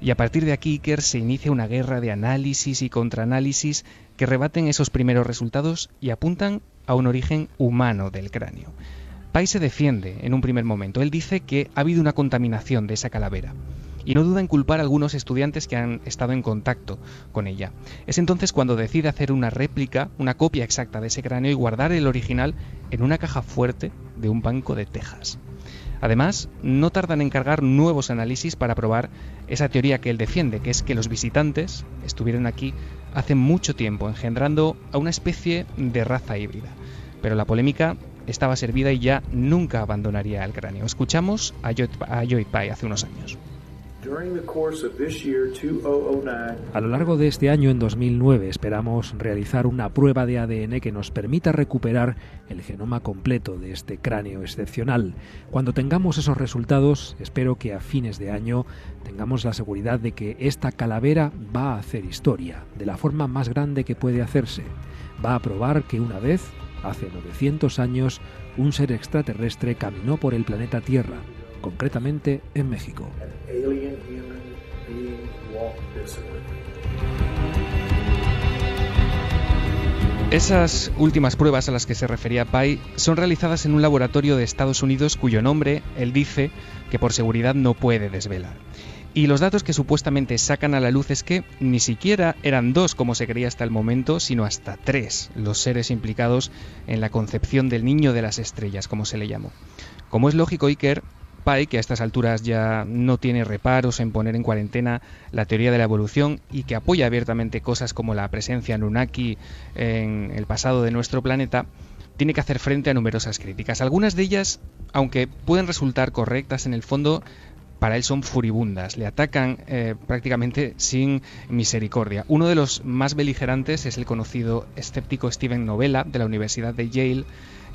Y a partir de aquí, Iker se inicia una guerra de análisis y contraanálisis que rebaten esos primeros resultados y apuntan a un origen humano del cráneo. Pai se defiende en un primer momento. Él dice que ha habido una contaminación de esa calavera y no duda en culpar a algunos estudiantes que han estado en contacto con ella. Es entonces cuando decide hacer una réplica, una copia exacta de ese cráneo y guardar el original en una caja fuerte de un banco de Texas. Además, no tardan en cargar nuevos análisis para probar esa teoría que él defiende, que es que los visitantes estuvieron aquí hace mucho tiempo, engendrando a una especie de raza híbrida. Pero la polémica estaba servida y ya nunca abandonaría el cráneo. Escuchamos a Joy, Pai hace unos años. A lo largo de este año, en 2009, esperamos realizar una prueba de ADN que nos permita recuperar el genoma completo de este cráneo excepcional. Cuando tengamos esos resultados, espero que a fines de año tengamos la seguridad de que esta calavera va a hacer historia, de la forma más grande que puede hacerse. Va a probar que una vez, hace 900 años, un ser extraterrestre caminó por el planeta Tierra concretamente en México. Esas últimas pruebas a las que se refería Pai son realizadas en un laboratorio de Estados Unidos cuyo nombre él dice que por seguridad no puede desvelar. Y los datos que supuestamente sacan a la luz es que ni siquiera eran dos como se creía hasta el momento, sino hasta tres los seres implicados en la concepción del niño de las estrellas, como se le llamó. Como es lógico, Iker, que a estas alturas ya no tiene reparos en poner en cuarentena la teoría de la evolución y que apoya abiertamente cosas como la presencia Nunaki en el pasado de nuestro planeta, tiene que hacer frente a numerosas críticas. Algunas de ellas, aunque pueden resultar correctas en el fondo, para él son furibundas, le atacan eh, prácticamente sin misericordia. Uno de los más beligerantes es el conocido escéptico Steven Novella de la Universidad de Yale,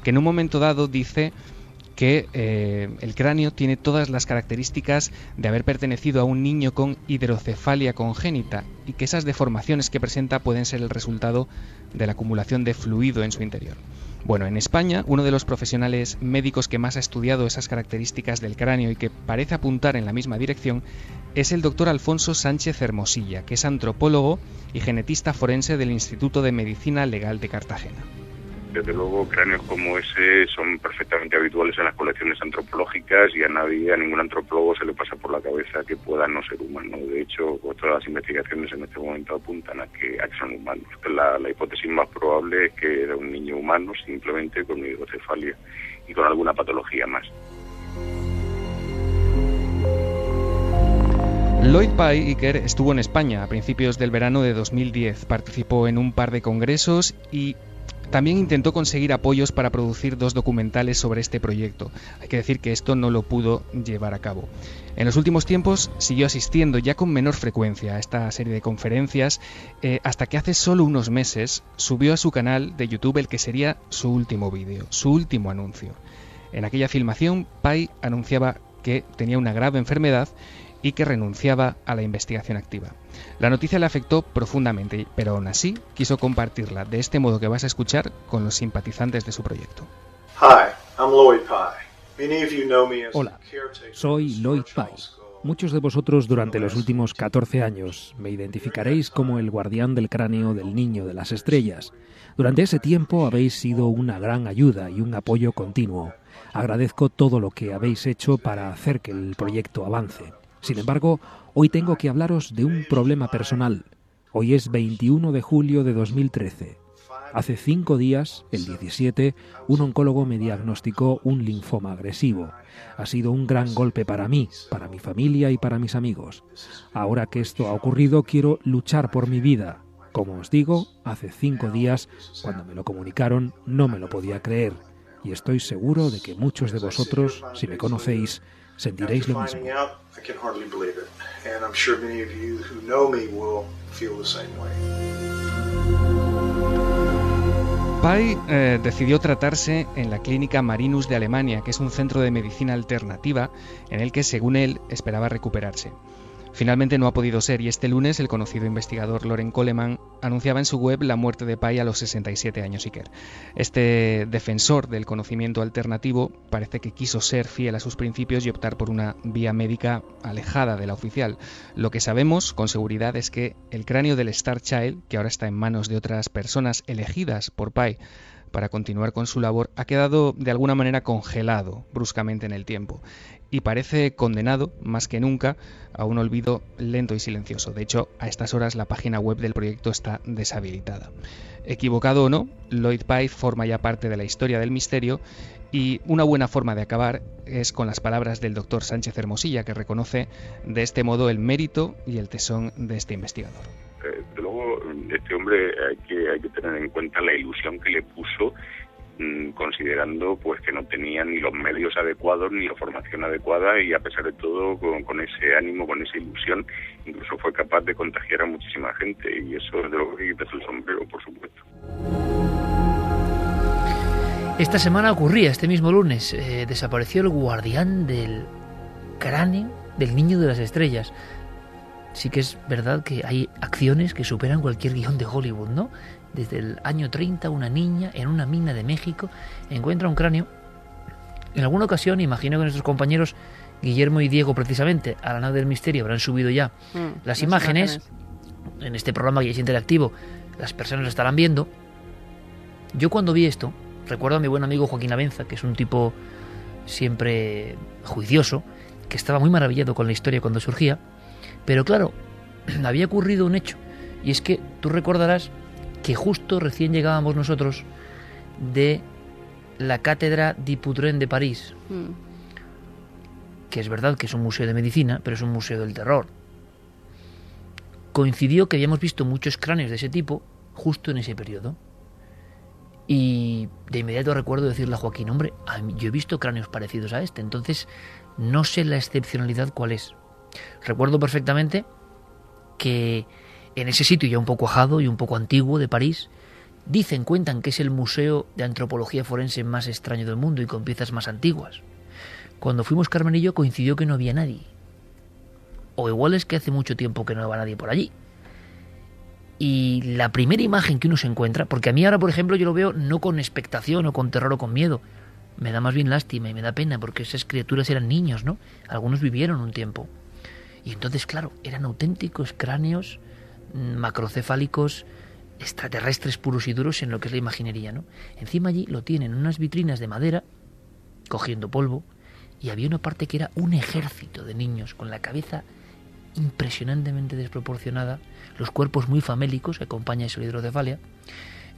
que en un momento dado dice que eh, el cráneo tiene todas las características de haber pertenecido a un niño con hidrocefalia congénita y que esas deformaciones que presenta pueden ser el resultado de la acumulación de fluido en su interior. Bueno, en España, uno de los profesionales médicos que más ha estudiado esas características del cráneo y que parece apuntar en la misma dirección es el doctor Alfonso Sánchez Hermosilla, que es antropólogo y genetista forense del Instituto de Medicina Legal de Cartagena. Desde luego, cráneos como ese son perfectamente habituales en las colecciones antropológicas y a nadie, a ningún antropólogo se le pasa por la cabeza que pueda no ser humano. De hecho, todas las investigaciones en este momento apuntan a que, son humanos. La, la, hipótesis más probable es que era un niño humano simplemente con hidrocefalia y con alguna patología más. Lloyd Pye estuvo en España a principios del verano de 2010. Participó en un par de congresos y también intentó conseguir apoyos para producir dos documentales sobre este proyecto. Hay que decir que esto no lo pudo llevar a cabo. En los últimos tiempos siguió asistiendo ya con menor frecuencia a esta serie de conferencias eh, hasta que hace solo unos meses subió a su canal de YouTube el que sería su último vídeo, su último anuncio. En aquella filmación, Pai anunciaba que tenía una grave enfermedad y que renunciaba a la investigación activa. La noticia le afectó profundamente, pero aún así quiso compartirla de este modo que vas a escuchar con los simpatizantes de su proyecto. Hola, soy Lloyd Pye. Muchos de vosotros durante los últimos 14 años me identificaréis como el guardián del cráneo del niño de las estrellas. Durante ese tiempo habéis sido una gran ayuda y un apoyo continuo. Agradezco todo lo que habéis hecho para hacer que el proyecto avance. Sin embargo, hoy tengo que hablaros de un problema personal. Hoy es 21 de julio de 2013. Hace cinco días, el 17, un oncólogo me diagnosticó un linfoma agresivo. Ha sido un gran golpe para mí, para mi familia y para mis amigos. Ahora que esto ha ocurrido, quiero luchar por mi vida. Como os digo, hace cinco días, cuando me lo comunicaron, no me lo podía creer. y estoy seguro de que muchos de vosotros, si me conocéis, sentiréis lo mismo. Pai eh, decidió tratarse en la clínica Marinus de Alemania, que es un centro de medicina alternativa en el que, según él, esperaba recuperarse. Finalmente no ha podido ser y este lunes el conocido investigador Loren Coleman anunciaba en su web la muerte de Pai a los 67 años Iker. Este defensor del conocimiento alternativo parece que quiso ser fiel a sus principios y optar por una vía médica alejada de la oficial. Lo que sabemos con seguridad es que el cráneo del Star Child, que ahora está en manos de otras personas elegidas por Pai, para continuar con su labor ha quedado de alguna manera congelado bruscamente en el tiempo y parece condenado, más que nunca, a un olvido lento y silencioso. De hecho, a estas horas la página web del proyecto está deshabilitada. Equivocado o no, Lloyd Pye forma ya parte de la historia del misterio y una buena forma de acabar es con las palabras del doctor Sánchez Hermosilla, que reconoce de este modo el mérito y el tesón de este investigador. Eh, luego, este hombre hay que, tener en cuenta la ilusión que le puso considerando pues que no tenían ni los medios adecuados ni la formación adecuada y a pesar de todo con, ese ánimo, con esa ilusión, incluso fue capaz de contagiar a muchísima gente y eso es lo que quitas el sombrero, por supuesto. Esta semana ocurría, este mismo lunes, eh, desapareció el guardián del cráneo del niño de las estrellas. Sí que es verdad que hay acciones que superan cualquier guion de Hollywood, ¿no? Desde el año 30, una niña en una mina de México encuentra un cráneo. En alguna ocasión, imagino que nuestros compañeros Guillermo y Diego, precisamente, a la nave del misterio, habrán subido ya mm, las, imágenes. En este programa que es interactivo, las personas lo estarán viendo. Yo cuando vi esto, recuerdo a mi buen amigo Joaquín Avenza, que es un tipo siempre juicioso, que estaba muy maravillado con la historia cuando surgía, pero claro, había ocurrido un hecho, y es que tú recordarás que justo recién llegábamos nosotros de la Cátedra Dipudren de París, mm. que es verdad que es un museo de medicina, pero es un museo del terror. Coincidió que habíamos visto muchos cráneos de ese tipo justo en ese periodo. Y de inmediato recuerdo decirle a Joaquín, hombre, yo he visto cráneos parecidos a este, entonces no sé la excepcionalidad cuál es. Recuerdo perfectamente que en ese sitio ya un poco ajado y un poco antiguo de París, dicen, cuentan que es el museo de antropología forense más extraño del mundo y con piezas más antiguas. Cuando fuimos Carmen y yo coincidió que no había nadie. O igual es que hace mucho tiempo que no va nadie por allí. Y la primera imagen que uno se encuentra, porque a mí ahora, por ejemplo, yo lo veo no con expectación o con terror o con miedo, me da más bien lástima y me da pena porque esas criaturas eran niños, ¿no? Algunos vivieron un tiempo. Y entonces, claro, eran auténticos cráneos macrocefálicos extraterrestres puros y duros en lo que es la imaginería, ¿no? Encima allí lo tienen unas vitrinas de madera cogiendo polvo y había una parte que era un ejército de niños con la cabeza impresionantemente desproporcionada, los cuerpos muy famélicos, que acompaña eso la hidrocefalia.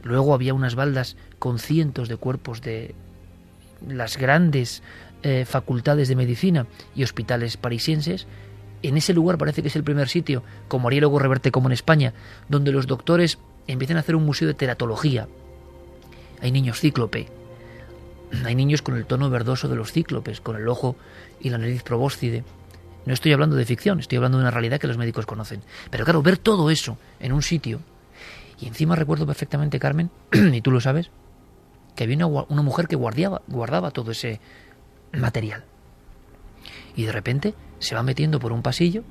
Luego había unas baldas con cientos de cuerpos de las grandes eh, facultades de medicina y hospitales parisienses en ese lugar parece que es el primer sitio, como haría luego Reverte como en España, donde los doctores empiezan a hacer un museo de teratología. Hay niños cíclope, hay niños con el tono verdoso de los cíclopes, con el ojo y la nariz probóscide. No estoy hablando de ficción, estoy hablando de una realidad que los médicos conocen. Pero claro, ver todo eso en un sitio, y encima recuerdo perfectamente, Carmen, y tú lo sabes, que había una, una mujer que guardaba, guardaba todo ese material. Y de repente se va metiendo por un pasillo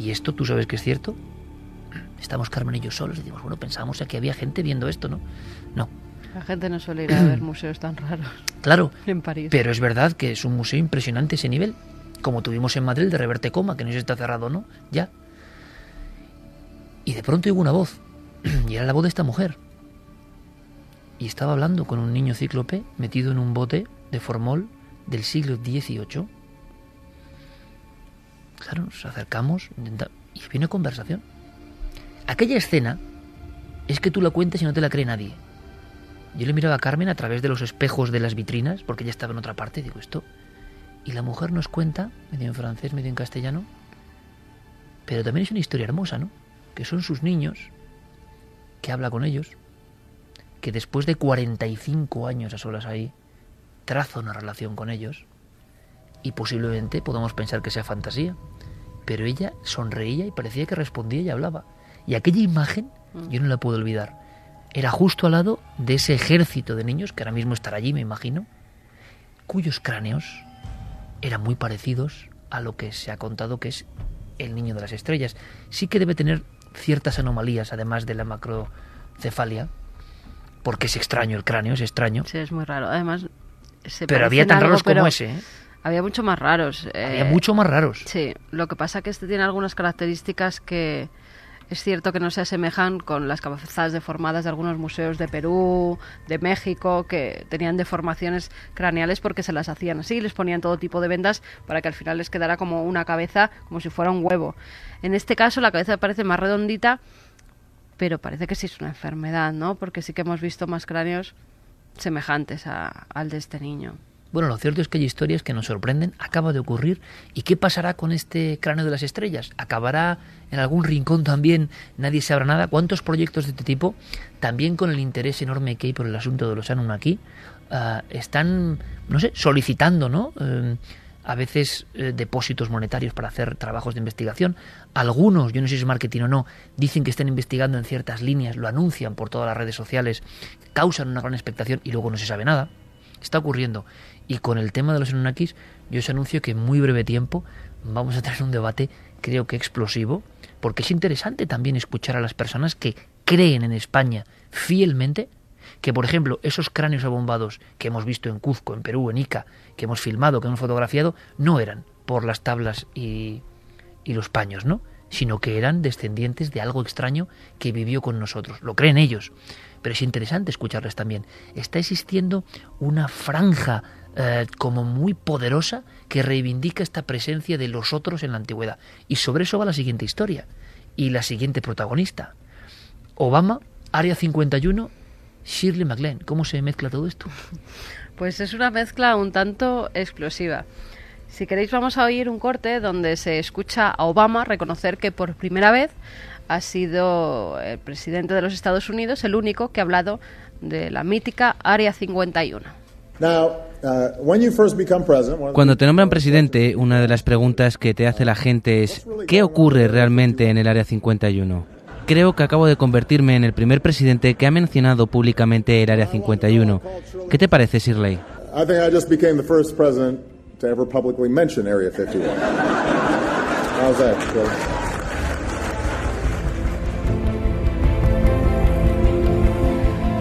y esto tú sabes que es cierto. Estamos Carmen y yo solos y decimos, bueno, pensábamos que había gente viendo esto, ¿no? No. La gente no suele ir a ver museos tan raros. Claro. En París. Pero es verdad que es un museo impresionante ese nivel. Como tuvimos en Madrid de Reverte Coma, que no sé si está cerrado no, ya. Y de pronto hubo una voz. Y era la voz de esta mujer. Y estaba hablando con un niño cíclope metido en un bote de formol del siglo XVIII Claro, nos acercamos y viene conversación. Aquella escena es que tú la cuentas y no te la cree nadie. Yo le miraba a Carmen a través de los espejos de las vitrinas, porque ella estaba en otra parte, digo esto. Y la mujer nos cuenta, medio en francés, medio en castellano, pero también es una historia hermosa, ¿no? Que son sus niños, que habla con ellos, que después de 45 años a solas ahí, traza una relación con ellos y posiblemente podamos pensar que sea fantasía, pero ella sonreía y parecía que respondía y hablaba. Y aquella imagen yo no la puedo olvidar. Era justo al lado de ese ejército de niños, que ahora mismo estará allí, me imagino, cuyos cráneos eran muy parecidos a lo que se ha contado que es el niño de las estrellas. Sí que debe tener ciertas anomalías, además de la macrocefalia, porque es extraño el cráneo, es extraño. Sí, es muy raro. Además, pero había tan raros como ese. ¿eh? Había mucho más raros. Había mucho más raros. Sí, lo que pasa es que este tiene algunas características que es cierto que no se asemejan con las cabezadas deformadas de algunos museos de Perú, de México, que tenían deformaciones craneales porque se las hacían así, les ponían todo tipo de vendas para que al final les quedara como una cabeza, como si fuera un huevo. En este caso la cabeza parece más redondita, pero parece que sí es una enfermedad, ¿no? Porque sí que hemos visto más cráneos semejantes al de este niño. Bueno, lo cierto es que hay historias que nos sorprenden, acaba de ocurrir, ¿y qué pasará con este cráneo de las estrellas? ¿Acabará en algún rincón también? Nadie sabrá nada. ¿Cuántos proyectos de este tipo, también con el interés enorme que hay por el asunto de los Anunnaki, uh, están, no sé, solicitando, ¿no? Eh, a veces eh, depósitos monetarios para hacer trabajos de investigación. Algunos, yo no sé si es marketing o no, dicen que están investigando en ciertas líneas, lo anuncian por todas las redes sociales, causan una gran expectación y luego no se sabe nada. Está ocurriendo. Y con el tema de los Anunnakis, yo os anuncio que en muy breve tiempo vamos a tener un debate, creo que explosivo, porque es interesante también escuchar a las personas que creen en España fielmente que, por ejemplo, esos cráneos abombados que hemos visto en Cuzco, en Perú, en Ica, que hemos filmado, que hemos fotografiado, no eran por las tablas y, y los paños, ¿no? Sino que eran descendientes de algo extraño que vivió con nosotros. Lo creen ellos. Pero es interesante escucharles también. Está existiendo una franja eh, como muy poderosa que reivindica esta presencia de los otros en la antigüedad. Y sobre eso va la siguiente historia y la siguiente protagonista. Obama, Área 51, Shirley MacLaine. ¿Cómo se mezcla todo esto? Pues es una mezcla un tanto explosiva. Si queréis vamos a oír un corte donde se escucha a Obama reconocer que por primera vez ha sido el presidente de los Estados Unidos el único que ha hablado de la mítica Área 51. Cuando te nombran presidente, una de las preguntas que te hace la gente es ¿qué ocurre realmente en el Área 51? Creo que acabo de convertirme en el primer presidente que ha mencionado públicamente el Área 51. ¿Qué te parece, Shirley?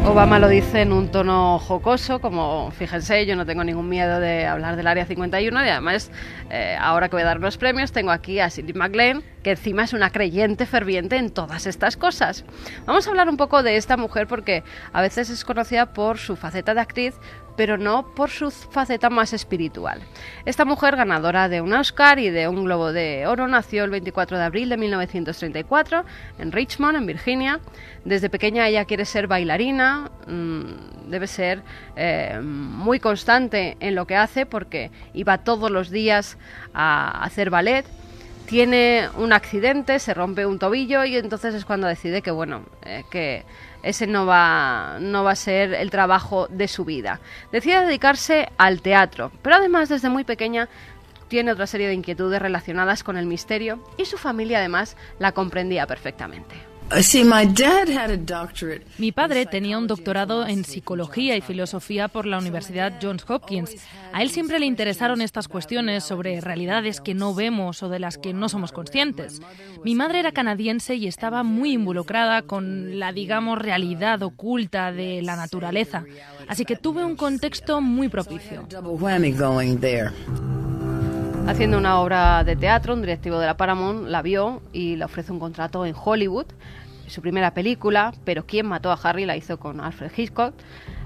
Obama lo dice en un tono jocoso, como fíjense, yo no tengo ningún miedo de hablar del Área 51 y además, eh, ahora que voy a dar los premios, tengo aquí a Cindy McLean, que encima es una creyente ferviente en todas estas cosas. Vamos a hablar un poco de esta mujer porque a veces es conocida por su faceta de actriz, pero no por su faceta más espiritual. Esta mujer, ganadora de un Oscar y de un Globo de Oro, nació el 24 de abril de 1934 en Richmond, en Virginia. Desde pequeña ella quiere ser bailarina, mm, debe ser eh, muy constante en lo que hace porque iba todos los días a hacer ballet tiene un accidente, se rompe un tobillo y entonces es cuando decide que bueno, eh, que ese no va, no va a ser el trabajo de su vida. Decide dedicarse al teatro, pero además desde muy pequeña tiene otra serie de inquietudes relacionadas con el misterio y su familia además la comprendía perfectamente. Mi padre tenía un doctorado en psicología y filosofía por la Universidad Johns Hopkins. A él siempre le interesaron estas cuestiones sobre realidades que no vemos o de las que no somos conscientes. Mi madre era canadiense y estaba muy involucrada con la, digamos, realidad oculta de la naturaleza. Así que tuve un contexto muy propicio. Haciendo una obra de teatro, un directivo de la Paramount la vio y le ofrece un contrato en Hollywood su primera película, pero ¿Quién mató a Harry? la hizo con Alfred Hitchcock.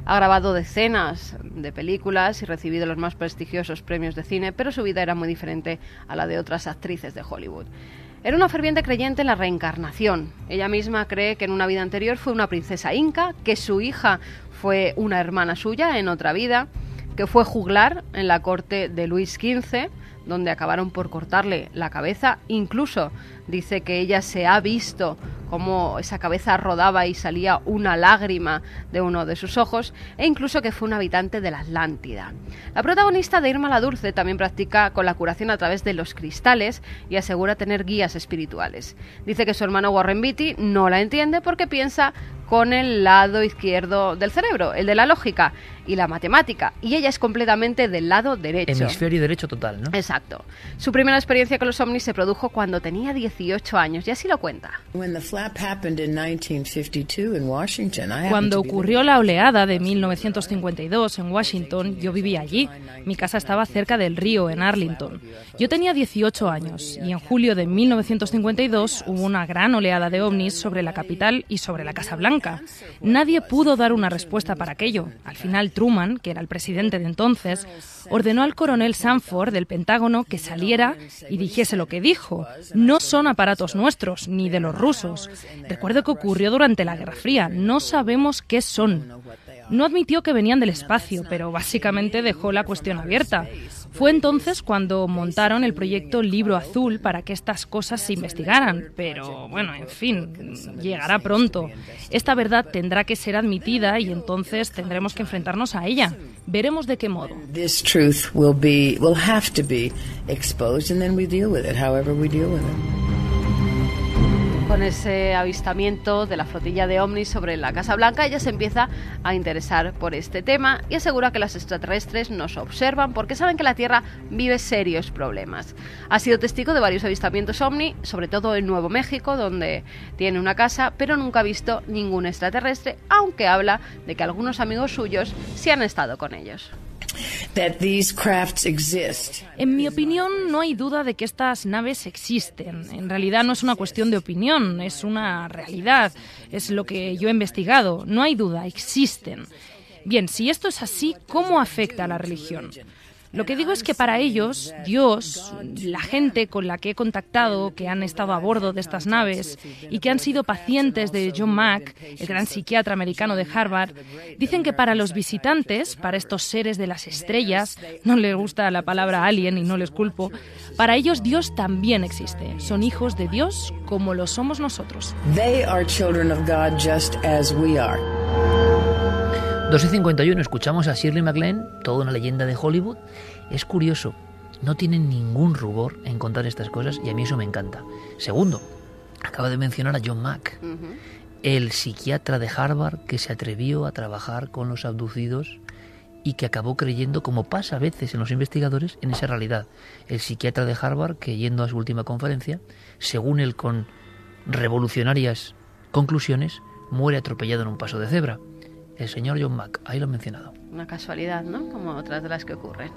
Ha grabado decenas de películas y recibido los más prestigiosos premios de cine, pero su vida era muy diferente a la de otras actrices de Hollywood. Era una ferviente creyente en la reencarnación. Ella misma cree que en una vida anterior fue una princesa inca, que su hija fue una hermana suya en otra vida, que fue juglar en la corte de Luis XV, donde acabaron por cortarle la cabeza. Incluso dice que ella se ha visto cómo esa cabeza rodaba y salía una lágrima de uno de sus ojos, e incluso que fue un habitante de la Atlántida. La protagonista de Irma la Dulce también practica con la curación a través de los cristales y asegura tener guías espirituales. Dice que su hermano Warren Beatty no la entiende porque piensa con el lado izquierdo del cerebro, el de la lógica y la matemática, y ella es completamente del lado derecho. Hemisferio derecho total, ¿no? Exacto. Su primera experiencia con los ovnis se produjo cuando tenía 18 años, y así lo cuenta. Cuando ocurrió la oleada de 1952 en Washington, yo vivía allí. Mi casa estaba cerca del río, en Arlington. Yo tenía 18 años, y en julio de 1952 hubo una gran oleada de ovnis sobre la capital y sobre la Casa Blanca. Nadie pudo dar una respuesta para aquello. Al final Truman, que era el presidente de entonces, ordenó al coronel Sanford del Pentágono que saliera y dijese lo que dijo. No son aparatos nuestros, ni de los rusos. Recuerdo que ocurrió durante la Guerra Fría. No sabemos qué son. No admitió que venían del espacio, pero básicamente dejó la cuestión abierta. Fue entonces cuando montaron el proyecto Libro Azul para que estas cosas se investigaran, pero bueno, en fin, llegará pronto. Esta verdad tendrá que ser admitida y entonces tendremos que enfrentarnos a ella. Veremos de qué modo. Con ese avistamiento de la flotilla de ovnis sobre la Casa Blanca, ella se empieza a interesar por este tema y asegura que las extraterrestres nos observan porque saben que la Tierra vive serios problemas. Ha sido testigo de varios avistamientos ovni, sobre todo en Nuevo México, donde tiene una casa, pero nunca ha visto ningún extraterrestre, aunque habla de que algunos amigos suyos sí han estado con ellos. En mi opinión, no hay duda de que estas naves existen. En realidad no es una cuestión de opinión, es una realidad. Es lo que yo he investigado. No hay duda, existen. Bien, si esto es así, ¿cómo afecta a la religión? Lo que digo es que para ellos, Dios, la gente con la que he contactado, que han estado a bordo de estas naves y que han sido pacientes de John Mack, el gran psiquiatra americano de Harvard, dicen que para los visitantes, para estos seres de las estrellas, no les gusta la palabra alien y no les culpo, para ellos Dios también existe. Son hijos de Dios como lo somos nosotros. They are children of God just as we are. 2 y 51 escuchamos a Shirley MacLaine, toda una leyenda de Hollywood. Es curioso, no tienen ningún rubor en contar estas cosas y a mí eso me encanta. Segundo, acaba de mencionar a John Mack, el psiquiatra de Harvard que se atrevió a trabajar con los abducidos y que acabó creyendo, como pasa a veces en los investigadores, en esa realidad. El psiquiatra de Harvard que yendo a su última conferencia, según él con revolucionarias conclusiones, muere atropellado en un paso de cebra el señor John Mack, ahí lo he mencionado. Una casualidad, ¿no? Como otras de las que ocurren.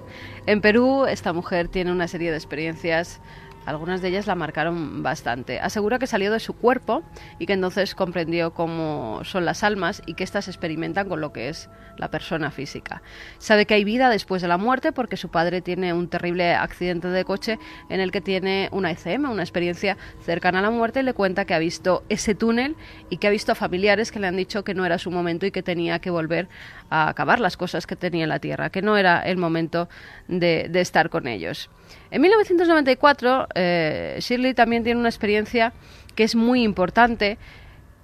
En Perú, esta mujer tiene una serie de experiencias algunas de ellas la marcaron bastante. Asegura que salió de su cuerpo y que entonces comprendió cómo son las almas y que éstas experimentan con lo que es la persona física. Sabe que hay vida después de la muerte porque su padre tiene un terrible accidente de coche en el que tiene una ECM, una experiencia cercana a la muerte, y le cuenta que ha visto ese túnel y que ha visto a familiares que le han dicho que no era su momento y que tenía que volver a acabar las cosas que tenía en la tierra, que no era el momento de, estar con ellos. En 1994, eh, Shirley también tiene una experiencia que es muy importante,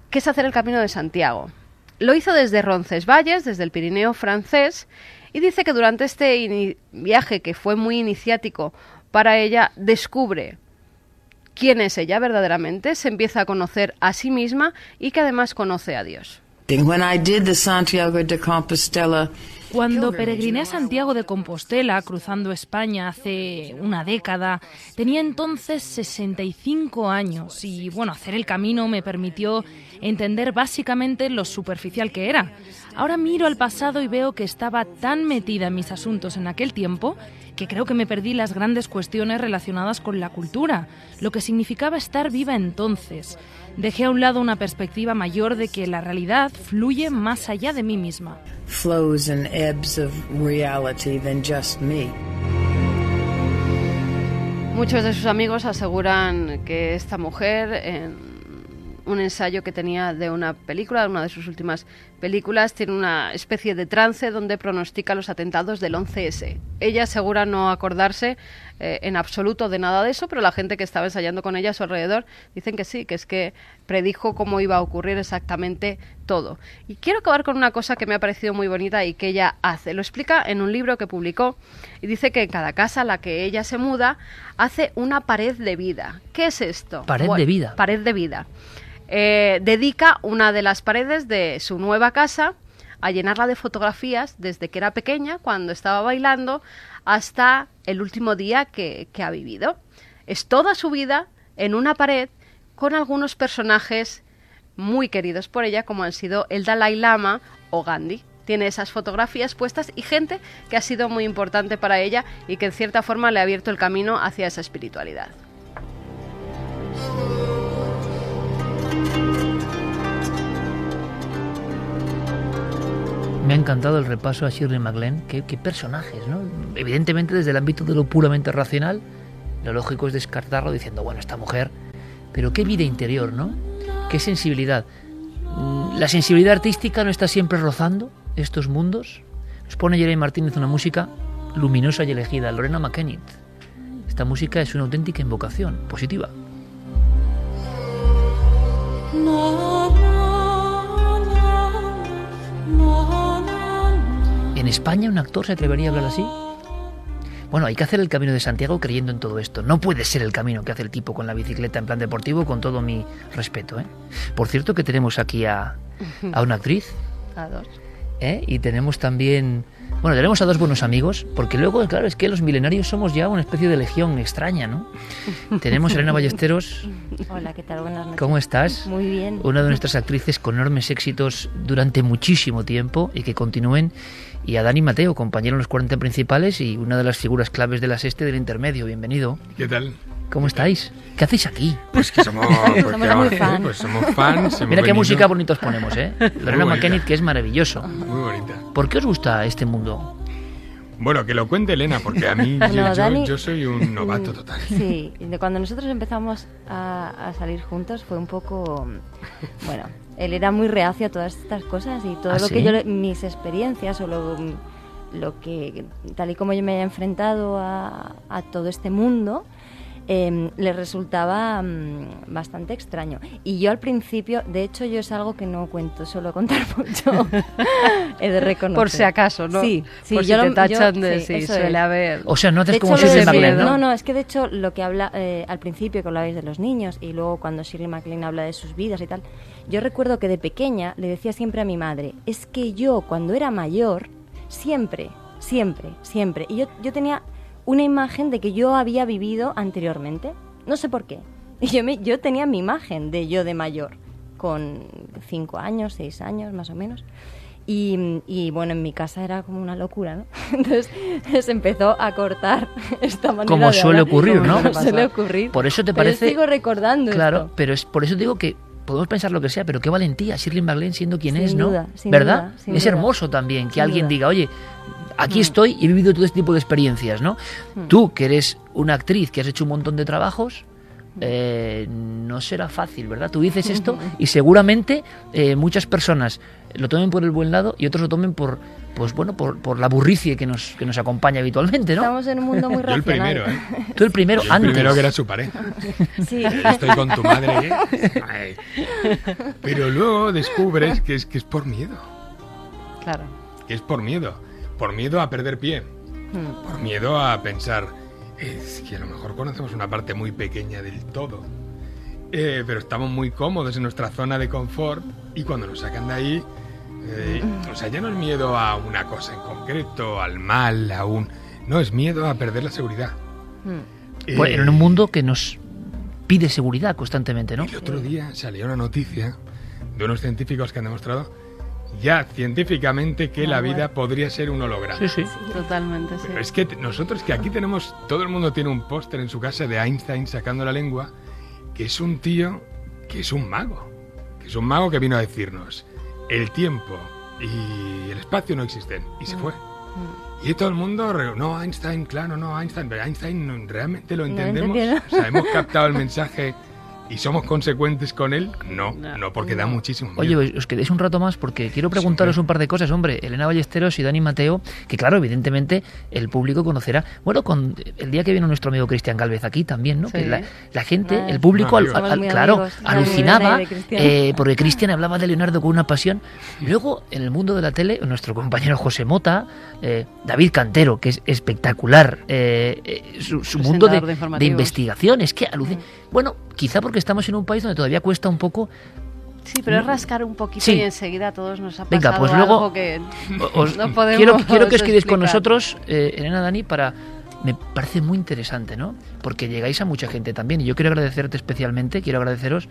que es hacer el Camino de Santiago. Lo hizo desde Roncesvalles, desde el Pirineo francés, y dice que durante este viaje, que fue muy iniciático para ella, descubre quién es ella verdaderamente, se empieza a conocer a sí misma y que además conoce a Dios. Cuando peregriné a Santiago de Compostela, cruzando España hace una década, tenía entonces 65 años y bueno, hacer el camino me permitió entender básicamente lo superficial que era. Ahora miro al pasado y veo que estaba tan metida en mis asuntos en aquel tiempo que creo que me perdí las grandes cuestiones relacionadas con la cultura, lo que significaba estar viva entonces. Dejé a un lado una perspectiva mayor de que la realidad fluye más allá de mí misma. Muchos de sus amigos aseguran que esta mujer en un ensayo que tenía de una película, de una de sus últimas películas, tiene una especie de trance donde pronostica los atentados del 11S. Ella asegura no acordarse eh, en absoluto de nada de eso, pero la gente que estaba ensayando con ella a su alrededor dicen que sí, que es que predijo cómo iba a ocurrir exactamente todo. Y quiero acabar con una cosa que me ha parecido muy bonita y que ella hace. Lo explica en un libro que publicó y dice que en cada casa a la que ella se muda hace una pared de vida. ¿Qué es esto? Pared de vida. Pared de vida. Eh, dedica una de las paredes de su nueva casa a llenarla de fotografías desde que era pequeña, cuando estaba bailando, hasta el último día que, ha vivido. Es toda su vida en una pared con algunos personajes muy queridos por ella, como han sido el Dalai Lama o Gandhi. Tiene esas fotografías puestas y gente que ha sido muy importante para ella y que en cierta forma le ha abierto el camino hacia esa espiritualidad. Me ha encantado el repaso a Shirley MacLaine. Qué, personajes, ¿no? Evidentemente desde el ámbito de lo puramente racional, lo lógico es descartarlo diciendo, bueno, esta mujer, pero qué vida interior, ¿no? Qué sensibilidad. Mm, La sensibilidad artística no está siempre rozando estos mundos. Nos pone Jeremy Martínez una música luminosa y elegida, Lorena McKennitt. Esta música es una auténtica invocación, positiva. ¿En España un actor se atrevería a hablar así? Bueno, hay que hacer el camino de Santiago creyendo en todo esto. No puede ser el camino que hace el tipo con la bicicleta en plan deportivo, con todo mi respeto. ¿eh? Por cierto que tenemos aquí a, a una actriz. A dos. ¿eh? Y tenemos también... Bueno, tenemos a dos buenos amigos, porque luego, claro, es que los milenarios somos ya una especie de legión extraña, ¿no? tenemos a Elena Ballesteros. Hola, ¿qué tal? Buenas noches. ¿Cómo estás? Muy bien. Una de nuestras actrices con enormes éxitos durante muchísimo tiempo y que continúen y a Dani Mateo, compañero en los 40 principales y una de las figuras claves de la sexta del intermedio. Bienvenido. ¿Qué tal? ¿Cómo estáis? ¿Qué hacéis aquí? Pues que somos, pues Somos que muy vamos, fans. Pues somos fans. hemos Mira qué venido- música bonitos ponemos, ¿eh? Lorena. McKennitt, que es maravilloso. Muy bonita. ¿Por qué os gusta este mundo? Bueno, que lo cuente Elena, porque a mí Bueno, yo, yo- Dani- yo soy un novato total. Sí, de cuando nosotros empezamos a, a salir juntos fue un poco... Bueno, él era muy reacio a todas estas cosas y todo ¿Ah, lo sí? que yo... le- Mis experiencias o lo, lo que... Tal y como yo me he enfrentado a, a todo este mundo... em, le resultaba mm, bastante extraño. Y yo al principio, de hecho, yo es algo que no cuento, suelo contar mucho. He de reconocer. Por si acaso, ¿no? Sí, sí, Por yo si lo- te tachan yo- de sí, sí, suele es. haber. O sea, no haces como Shirley de- MacLaine, ¿no? No, no, es que de hecho lo que habla eh, al principio que hablabais de los niños y luego cuando Shirley MacLaine habla de sus vidas y tal, yo recuerdo que de pequeña le decía siempre a mi madre, es que yo cuando era mayor, siempre, siempre, siempre, y yo, yo tenía una imagen de que yo había vivido anteriormente, no sé por qué, y yo, me- yo tenía mi imagen de yo de mayor, con cinco años, seis años más o menos. Y, y, bueno, en mi casa era como una locura, ¿no? Entonces se empezó a cortar esta manera Como de suele hablar. ocurrir, ¿no? Como suele ocurrir. Por eso te Pero parece... sigo recordando Claro, esto. pero es por eso digo que podemos pensar lo que sea, pero qué valentía Shirley MacLaine siendo quien Sin es, ¿no? sin ¿Verdad? duda, sin es duda. hermoso también que alguien diga, oye, aquí Mm. estoy y he vivido todo este tipo de experiencias, ¿no? Mm. Tú, que eres una actriz, que has hecho un montón de trabajos, eh, no será fácil, ¿verdad? Tú dices esto y seguramente eh, muchas personas lo tomen por el buen lado y otros lo tomen por, pues bueno, por, por la burricie que nos, que nos acompaña habitualmente, ¿no? Estamos en un mundo muy Yo el racional. primero, ¿eh? Tú el primero Yo el antes. primero que era su pareja. Sí. Yo Estoy con tu madre. ¿eh? Ay. Pero luego descubres que es, que es por miedo. Claro. Que es por miedo. Por miedo a perder pie. Mm. Por miedo a pensar, es que a lo mejor conocemos una parte muy pequeña del todo. Eh, pero estamos muy cómodos en nuestra zona de confort y cuando nos sacan de ahí, eh, o sea, ya no es miedo a una cosa en concreto, al mal, a un... No, es miedo a perder la seguridad. Mm. Pues Eh, en un mundo que nos pide seguridad constantemente, ¿no? El otro día salió una noticia de unos científicos que han demostrado ya científicamente que la vida podría ser un holograma. Sí, sí. Totalmente, sí. Pero es que nosotros que aquí tenemos, todo el mundo tiene un póster en su casa de Einstein sacando la lengua, que es un tío que es un mago, que es un mago que vino a decirnos, el tiempo y el espacio no existen, y se fue. Y todo el mundo, no, Einstein, claro, no, Einstein, pero Einstein realmente lo entendemos. o sea, hemos captado el mensaje ¿Y somos consecuentes con él? No, no, porque da muchísimo miedo. Oye, pues, os quedéis un rato más porque quiero preguntaros un par de cosas. Hombre, Elena Ballesteros y Dani Mateo, que claro, evidentemente el público conocerá. Bueno, con el día que vino nuestro amigo Cristian Galvez aquí también, ¿no? Que la, gente, el público, claro, alucinaba eh, porque Cristian hablaba de Leonardo con una pasión. Luego, en el mundo de la tele, nuestro compañero José Mota, eh, David Cantero, que es espectacular, eh, su, mundo de, de, investigación, es que alucina. Bueno, quizá porque estamos en un país donde todavía cuesta un poco Sí, pero es rascar un poquito y enseguida a todos nos ha pasado Venga, pues luego algo que no podemos quiero, quiero que os quedéis con nosotros, eh, Elena Dani, para... Me parece muy interesante, ¿no? Porque llegáis a mucha gente también y yo quiero agradecerte especialmente, quiero agradeceros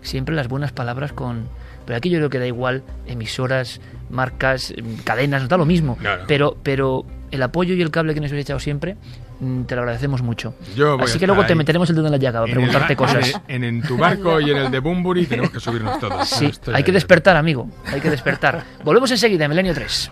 siempre las buenas palabras con... Pero aquí yo creo que da igual emisoras, marcas, cadenas, nos da lo mismo. Pero, pero el apoyo y el cable que nos habéis echado siempre Mm, te lo agradecemos mucho. Así que luego te meteremos el dedo en la llaga para preguntarte cosas. En, en, tu barco y en el de Bumburi tenemos que subirnos todos. Sí, hay que despertar, amigo. Hay que despertar. Volvemos enseguida, Milenio 3.